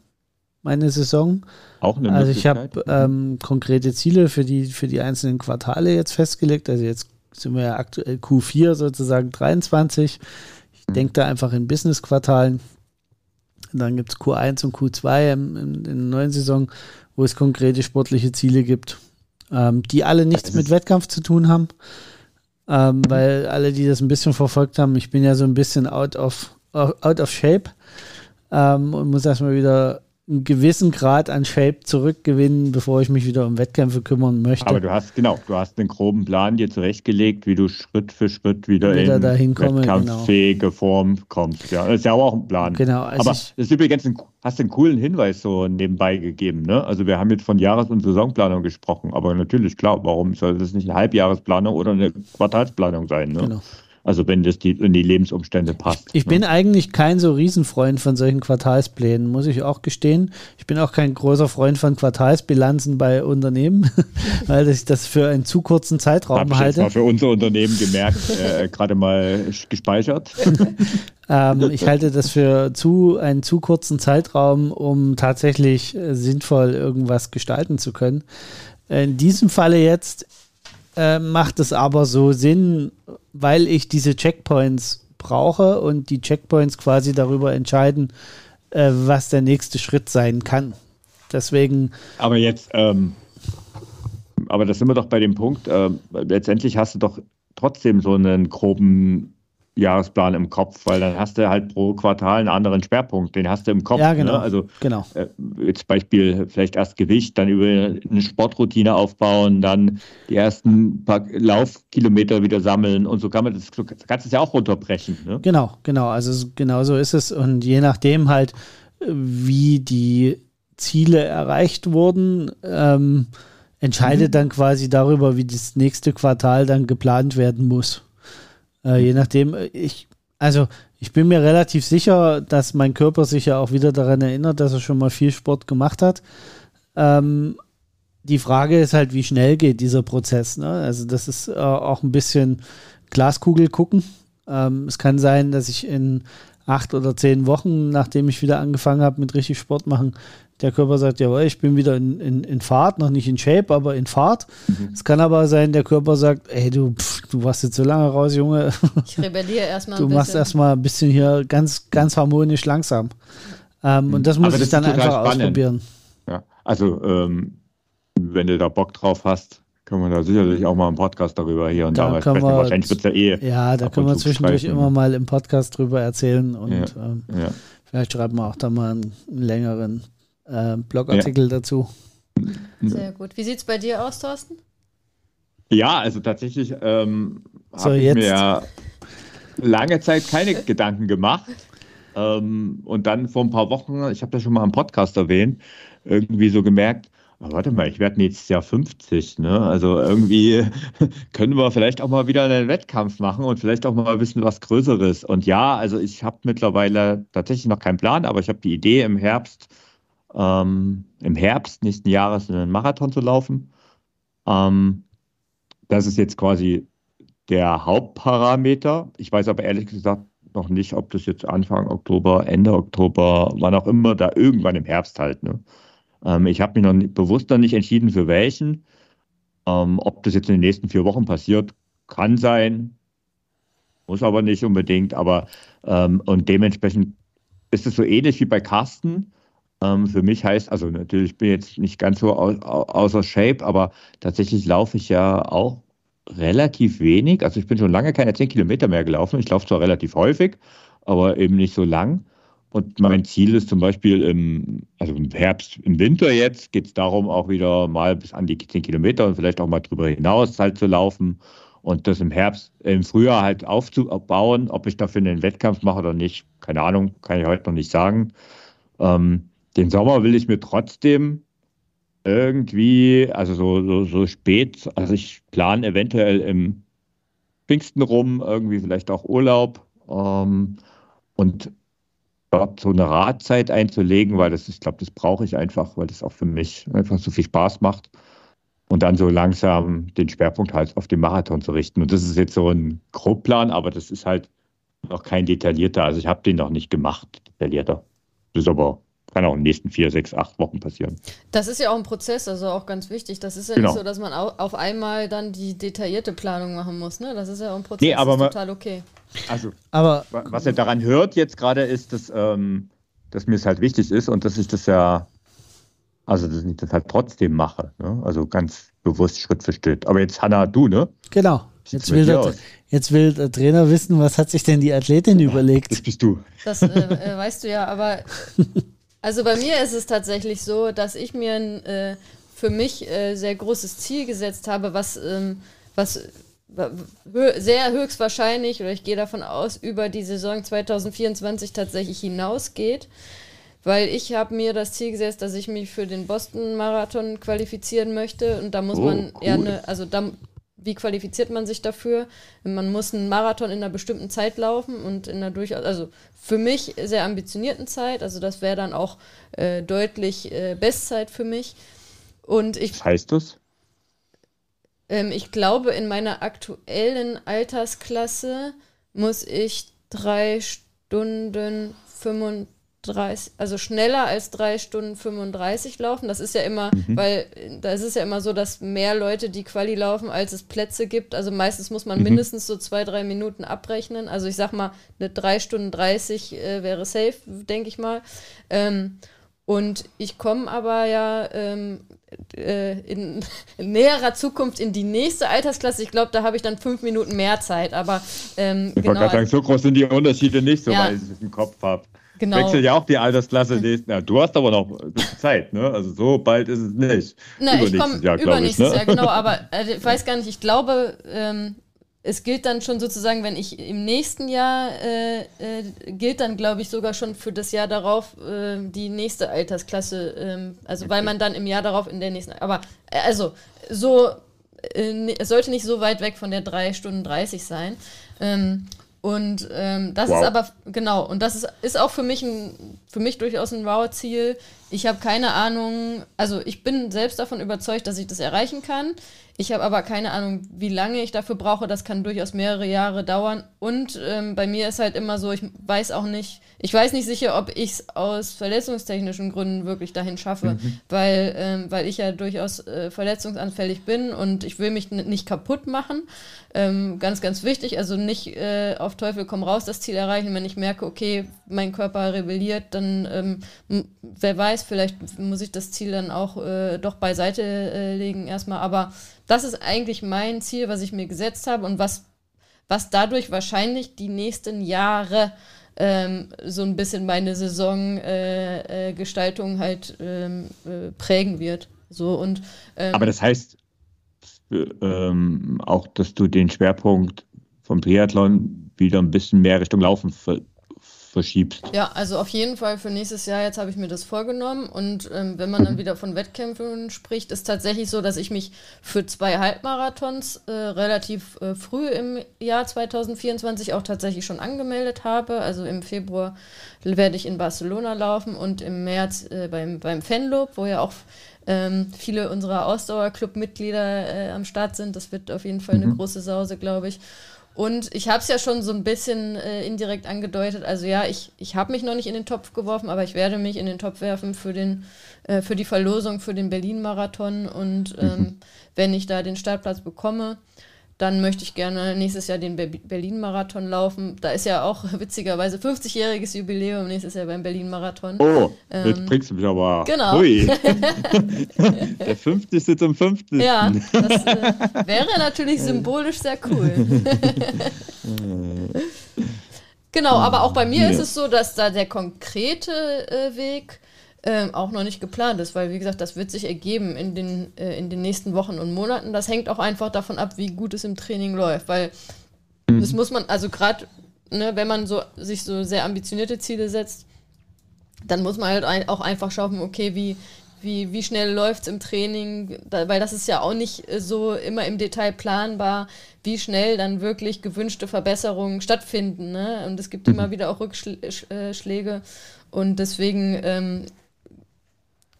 meine Saison. Auch eine Also ich habe Möglichkeit. ähm, konkrete Ziele für die, für die einzelnen Quartale jetzt festgelegt. Also jetzt sind wir ja aktuell Q4 sozusagen 23. Ich Mhm. denke da einfach in Business-Quartalen. Dann gibt es Q1 und Q2 im, in, in der neuen Saison, wo es konkrete sportliche Ziele gibt, ähm, die alle nichts Das mit Wettkampf zu tun haben. Ähm, weil alle, die das ein bisschen verfolgt haben, ich bin ja so ein bisschen out of, out of shape ähm, und muss erstmal wieder einen gewissen Grad an Shape zurückgewinnen, bevor ich mich wieder um Wettkämpfe kümmern möchte. Aber du hast, genau, du hast einen groben Plan dir zurechtgelegt, wie du Schritt für Schritt wieder, Wieder in komme, genau. wettkampffähige Form kommst. Ja, das ist ja auch ein Plan. Genau, also Aber das ist übrigens ein, hast einen coolen Hinweis so nebenbei gegeben. Ne? Also wir haben jetzt von Jahres- und Saisonplanung gesprochen, aber natürlich, klar, warum soll das nicht eine Halbjahresplanung oder eine Quartalsplanung sein? Ne? Genau. Also wenn das die, in die Lebensumstände passt. Ich ne? bin eigentlich kein so Riesenfreund von solchen Quartalsplänen, muss ich auch gestehen. Ich bin auch kein großer Freund von Quartalsbilanzen bei Unternehmen, weil ich das für einen zu kurzen Zeitraum Hab ich halte. für unser Unternehmen gemerkt, äh, gerade mal gespeichert. Ähm, ich halte das für zu einen zu kurzen Zeitraum, um tatsächlich äh, sinnvoll irgendwas gestalten zu können. In diesem Falle jetzt äh, macht es aber so Sinn, weil ich diese Checkpoints brauche und die Checkpoints quasi darüber entscheiden, äh, was der nächste Schritt sein kann. Deswegen, Aber jetzt, ähm, aber da sind wir doch bei dem Punkt, ähm, letztendlich hast du doch trotzdem so einen groben Jahresplan im Kopf, weil dann hast du halt pro Quartal einen anderen Schwerpunkt, den hast du im Kopf. ja genau, Ne? Also genau. äh, jetzt Beispiel vielleicht erst Gewicht, dann über eine Sportroutine aufbauen, dann die ersten paar Laufkilometer wieder sammeln und so kann man das, kannst es ja auch runterbrechen. Ne? Genau, genau. Also genau so ist es. Und je nachdem halt, wie die Ziele erreicht wurden, ähm, entscheidet dann quasi darüber, wie das nächste Quartal dann geplant werden muss. Äh, je nachdem, äh, ich, also ich bin mir relativ sicher, dass mein Körper sich ja auch wieder daran erinnert, dass er schon mal viel Sport gemacht hat. Ähm, die Frage ist halt, wie schnell geht dieser Prozess. Ne? Also das ist äh, auch ein bisschen Glaskugel gucken. Ähm, es kann sein, dass ich in acht oder zehn Wochen, nachdem ich wieder angefangen habe mit richtig Sport machen, der Körper sagt, jawohl, ich bin wieder in, in, in Fahrt, noch nicht in Shape, aber in Fahrt. Es kann aber sein, der Körper sagt, ey, du, pff, du warst jetzt so lange raus, Junge, Ich rebelliere erstmal du ein machst bisschen. erstmal ein bisschen hier ganz, ganz harmonisch langsam. Ähm, und das muss Aber ich das dann einfach spannend. ausprobieren. Ja, also ähm, wenn du da Bock drauf hast, können wir da sicherlich auch mal einen Podcast darüber hier und Da da sprechen. wir- Wahrscheinlich wird es ja eh. Ja, da können wir zwischendurch streifen. immer mal im Podcast drüber erzählen und Ja. ähm, Ja. vielleicht schreiben wir auch da mal einen, einen längeren äh, Blogartikel dazu. Sehr gut. Wie sieht es bei dir aus, Thorsten? Ja, also tatsächlich ähm, So, habe ich mir ja lange Zeit keine Gedanken gemacht. Ähm, und dann vor ein paar Wochen, ich habe das schon mal im Podcast erwähnt, irgendwie so gemerkt, Warte mal, ich werde nächstes Jahr 50, ne? Also irgendwie können wir vielleicht auch mal wieder einen Wettkampf machen und vielleicht auch mal ein bisschen was Größeres. Und ja, also ich habe mittlerweile tatsächlich noch keinen Plan, aber ich habe die Idee im Herbst, ähm, im Herbst nächsten Jahres einen Marathon zu laufen. Ähm, das ist jetzt quasi der Hauptparameter. Ich weiß aber ehrlich gesagt noch nicht, ob das jetzt Anfang Oktober, Ende Oktober, wann auch immer, da irgendwann im Herbst halt. Ne? Ähm, ich habe mich noch nicht, bewusst noch nicht entschieden, für welchen. Ähm, ob das jetzt in den nächsten vier Wochen passiert, kann sein, muss aber nicht unbedingt. Aber ähm, und dementsprechend ist es so ähnlich wie bei Carsten. Ähm, für mich heißt, also natürlich bin ich jetzt nicht ganz so au außer Shape, aber tatsächlich laufe ich ja auch relativ wenig. Also ich bin schon lange keine 10 Kilometer mehr gelaufen. Ich laufe zwar relativ häufig, aber eben nicht so lang. Und mein Ziel ist zum Beispiel im, also im Herbst, im Winter jetzt, geht es darum, auch wieder mal bis an die 10 Kilometer und vielleicht auch mal drüber hinaus halt zu laufen und das im Herbst, im Frühjahr halt aufzubauen. Ob ich dafür einen Wettkampf mache oder nicht, keine Ahnung, kann ich heute noch nicht sagen. Ähm, den Sommer will ich mir trotzdem irgendwie, also so, so, so spät, also ich plane eventuell im Pfingsten rum, irgendwie vielleicht auch Urlaub. Ähm, und dort so eine Radzeit einzulegen, weil das, ich glaube, das brauche ich einfach, weil das auch für mich einfach so viel Spaß macht. Und dann so langsam den Schwerpunkt halt auf den Marathon zu richten. Und das ist jetzt so ein Grobplan, aber das ist halt noch kein detaillierter. Also ich habe den noch nicht gemacht, detaillierter. Das ist aber kann auch in den nächsten vier, sechs, acht Wochen passieren. Das ist ja auch ein Prozess, also auch ganz wichtig. Das ist ja genau. nicht so, dass man auf einmal dann die detaillierte Planung machen muss. Ne? Das ist ja auch ein Prozess, nee, aber das ist total okay. Also, aber was er daran hört jetzt gerade ist, dass, ähm, dass mir es halt wichtig ist und dass ich das ja, also dass ich das halt trotzdem mache. Ne? Also ganz bewusst Schritt für Schritt. Aber jetzt, Hanna, du, ne? Genau. Jetzt will, der, jetzt will, der, Trainer wissen, was hat sich denn die Athletin überlegt? Das bist du. Das äh, äh, weißt du ja, aber also bei mir ist es tatsächlich so, dass ich mir ein äh, für mich äh, sehr großes Ziel gesetzt habe, was, ähm, was sehr höchstwahrscheinlich, oder ich gehe davon aus, über die Saison 2024 tatsächlich hinausgeht. Weil ich habe mir das Ziel gesetzt, dass ich mich für den Boston-Marathon qualifizieren möchte. Und da muss oh, man cool. eher eine, also da, wie qualifiziert man sich dafür? Man muss einen Marathon in einer bestimmten Zeit laufen und in einer durchaus, also für mich sehr ambitionierten Zeit. Also das wäre dann auch äh, deutlich äh, Bestzeit für mich. Und ich. Was heißt das? Ähm, ich glaube, in meiner aktuellen Altersklasse muss ich drei Stunden 35, also schneller als drei Stunden 35 laufen. Das ist ja immer, mhm. weil da ist es ja immer so, dass mehr Leute die Quali laufen, als es Plätze gibt. Also meistens muss man mhm. mindestens so zwei, drei Minuten abrechnen. Also ich sag mal, eine drei Stunden 30 äh, wäre safe, denke ich mal. Ähm, und ich komme aber ja ähm, äh, in, in, näherer Zukunft in die nächste Altersklasse. Ich glaube, da habe ich dann fünf Minuten mehr Zeit. Aber ähm, ich genau, sagen, so groß sind die Unterschiede nicht, so ja, weil ich es im Kopf habe. Genau. Wechselt ja auch die Altersklasse nächsten Jahr. Du hast aber noch Zeit, ne? Also so bald ist es nicht. Na, übernächstes ich Jahr, glaube ich. Ne? Jahr, genau, aber äh, ich weiß gar nicht, ich glaube, ähm, es gilt dann schon sozusagen, wenn ich im nächsten Jahr äh, äh, gilt dann, glaube ich, sogar schon für das Jahr darauf äh, die nächste Altersklasse. Ähm, also okay. weil man dann im Jahr darauf in der nächsten. Aber äh, also so äh, es sollte nicht so weit weg von der 3 Stunden 30 sein. Ähm, und ähm, das wow. ist aber, genau, und das ist, ist auch für mich, ein, für mich durchaus ein Wow-Ziel. Ich habe keine Ahnung, also ich bin selbst davon überzeugt, dass ich das erreichen kann. Ich habe aber keine Ahnung, wie lange ich dafür brauche. Das kann durchaus mehrere Jahre dauern. Und ähm, bei mir ist halt immer so, ich weiß auch nicht, ich weiß nicht sicher, ob ich es aus verletzungstechnischen Gründen wirklich dahin schaffe, mhm. weil, ähm, weil ich ja durchaus äh, verletzungsanfällig bin und ich will mich nicht kaputt machen. Ähm, ganz, ganz wichtig, also nicht äh, auf Teufel komm raus das Ziel erreichen. Wenn ich merke, okay, mein Körper rebelliert, dann ähm, wer weiß, vielleicht muss ich das Ziel dann auch äh, doch beiseite äh, legen erstmal. Aber das ist eigentlich mein Ziel, was ich mir gesetzt habe und was, was dadurch wahrscheinlich die nächsten Jahre ähm, so ein bisschen meine Saisongestaltung äh, äh, halt ähm, äh, prägen wird. So und, ähm, Aber das heißt ähm, auch, dass du den Schwerpunkt vom Triathlon wieder ein bisschen mehr Richtung Laufen ver verschiebst. Ja, also auf jeden Fall für nächstes Jahr, jetzt habe ich mir das vorgenommen. Und ähm, wenn man dann wieder von Wettkämpfen spricht, ist tatsächlich so, dass ich mich für zwei Halbmarathons äh, relativ äh, früh im Jahr 2024 auch tatsächlich schon angemeldet habe. Also im Februar werde ich in Barcelona laufen und im März äh, beim, beim Fanlob, wo ja auch ähm, viele unserer Ausdauerclub-Mitglieder äh, am Start sind. Das wird auf jeden Fall mhm. eine große Sause, glaube ich. Und ich habe es ja schon so ein bisschen äh, indirekt angedeutet. Also ja, ich, ich habe mich noch nicht in den Topf geworfen, aber ich werde mich in den Topf werfen für, den, äh, für die Verlosung für den Berlin-Marathon. Und ähm, mhm. wenn ich da den Startplatz bekomme, dann möchte ich gerne nächstes Jahr den Berlin-Marathon laufen. Da ist ja auch witzigerweise 50-jähriges Jubiläum nächstes Jahr beim Berlin-Marathon. Oh, ähm, jetzt bringst du mich aber. Genau. Hui. Der 50. zum 50. Ja, das äh, wäre natürlich symbolisch sehr cool. genau, aber auch bei mir ja. ist es so, dass da der konkrete äh, Weg ähm, auch noch nicht geplant ist, weil wie gesagt, das wird sich ergeben in den, äh, in den nächsten Wochen und Monaten. Das hängt auch einfach davon ab, wie gut es im Training läuft, weil mhm. das muss man, also gerade, ne, wenn man so sich so sehr ambitionierte Ziele setzt, dann muss man halt ein, auch einfach schauen, okay, wie, wie, wie schnell läuft es im Training, da, weil das ist ja auch nicht äh, so immer im Detail planbar, wie schnell dann wirklich gewünschte Verbesserungen stattfinden. Ne? Und es gibt mhm. immer wieder auch Rückschläge. Äh, und deswegen ähm,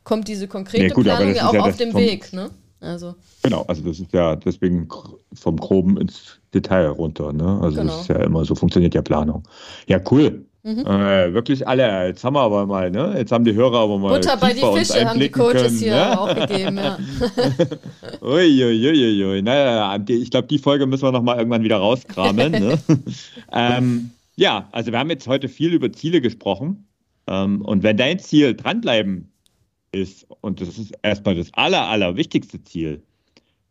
kommt diese konkrete nee, gut, Planung ja auch ja auf dem Weg. Ne? Also. Genau, also das ist ja deswegen vom Groben ins Detail runter. Ne? Also genau. das ist ja immer so funktioniert ja Planung. Ja, cool. Mhm. Äh, wirklich alle. Jetzt haben wir aber mal, ne? Jetzt haben die Hörer aber mal. Butter bei die Fische haben die Coaches können, hier ne? auch gegeben, ja. Uiuiuiui. Ui, naja, ich glaube, die Folge müssen wir nochmal irgendwann wieder rauskramen. ne? ähm, ja, also wir haben jetzt heute viel über Ziele gesprochen. Ähm, und wenn dein Ziel dranbleiben ist, und das ist erstmal das aller, aller wichtigste Ziel,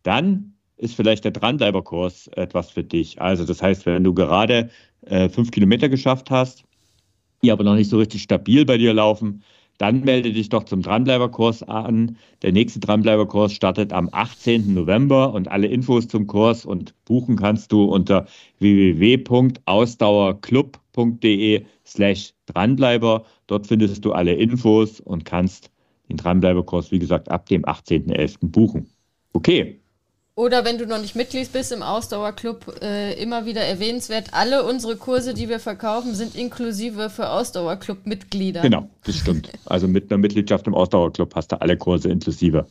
dann ist vielleicht der Dranbleiberkurs etwas für dich. Also das heißt, wenn du gerade äh, fünf Kilometer geschafft hast, die aber noch nicht so richtig stabil bei dir laufen, dann melde dich doch zum Dranbleiberkurs an. Der nächste Dranbleiberkurs startet am 18. November und alle Infos zum Kurs und buchen kannst du unter www.ausdauerclub.de slash Dranbleiber. Dort findest du alle Infos und kannst den Dranbleiberkurs, wie gesagt, ab dem 18.11. buchen. Okay. Oder wenn du noch nicht Mitglied bist im Ausdauerclub, äh, immer wieder erwähnenswert, alle unsere Kurse, die wir verkaufen, sind inklusive für Ausdauerclub-Mitglieder. Genau, das stimmt. Also mit einer Mitgliedschaft im Ausdauerclub hast du alle Kurse inklusive.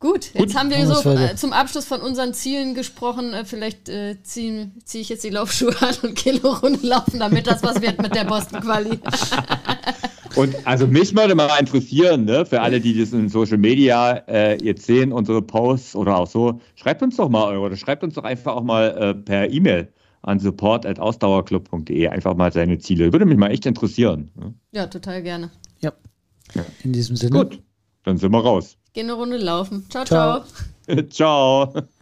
Gut, jetzt Gut. haben wir so äh, zum Abschluss von unseren Zielen gesprochen. Äh, vielleicht äh, ziehe zieh ich jetzt die Laufschuhe an und gehe eine Runde laufen, damit das was wird mit der Boston-Quali. Und also mich würde mal interessieren, ne, für alle, die das in Social Media äh, jetzt sehen, unsere Posts oder auch so, schreibt uns doch mal oder schreibt uns doch einfach auch mal äh, per E-Mail an support.ausdauerclub.de einfach mal seine Ziele. Würde mich mal echt interessieren. Ne? Ja, total gerne. Ja. ja. In diesem Sinne. Gut, dann sind wir raus. Gehen eine Runde laufen. ciao. ciao. ciao.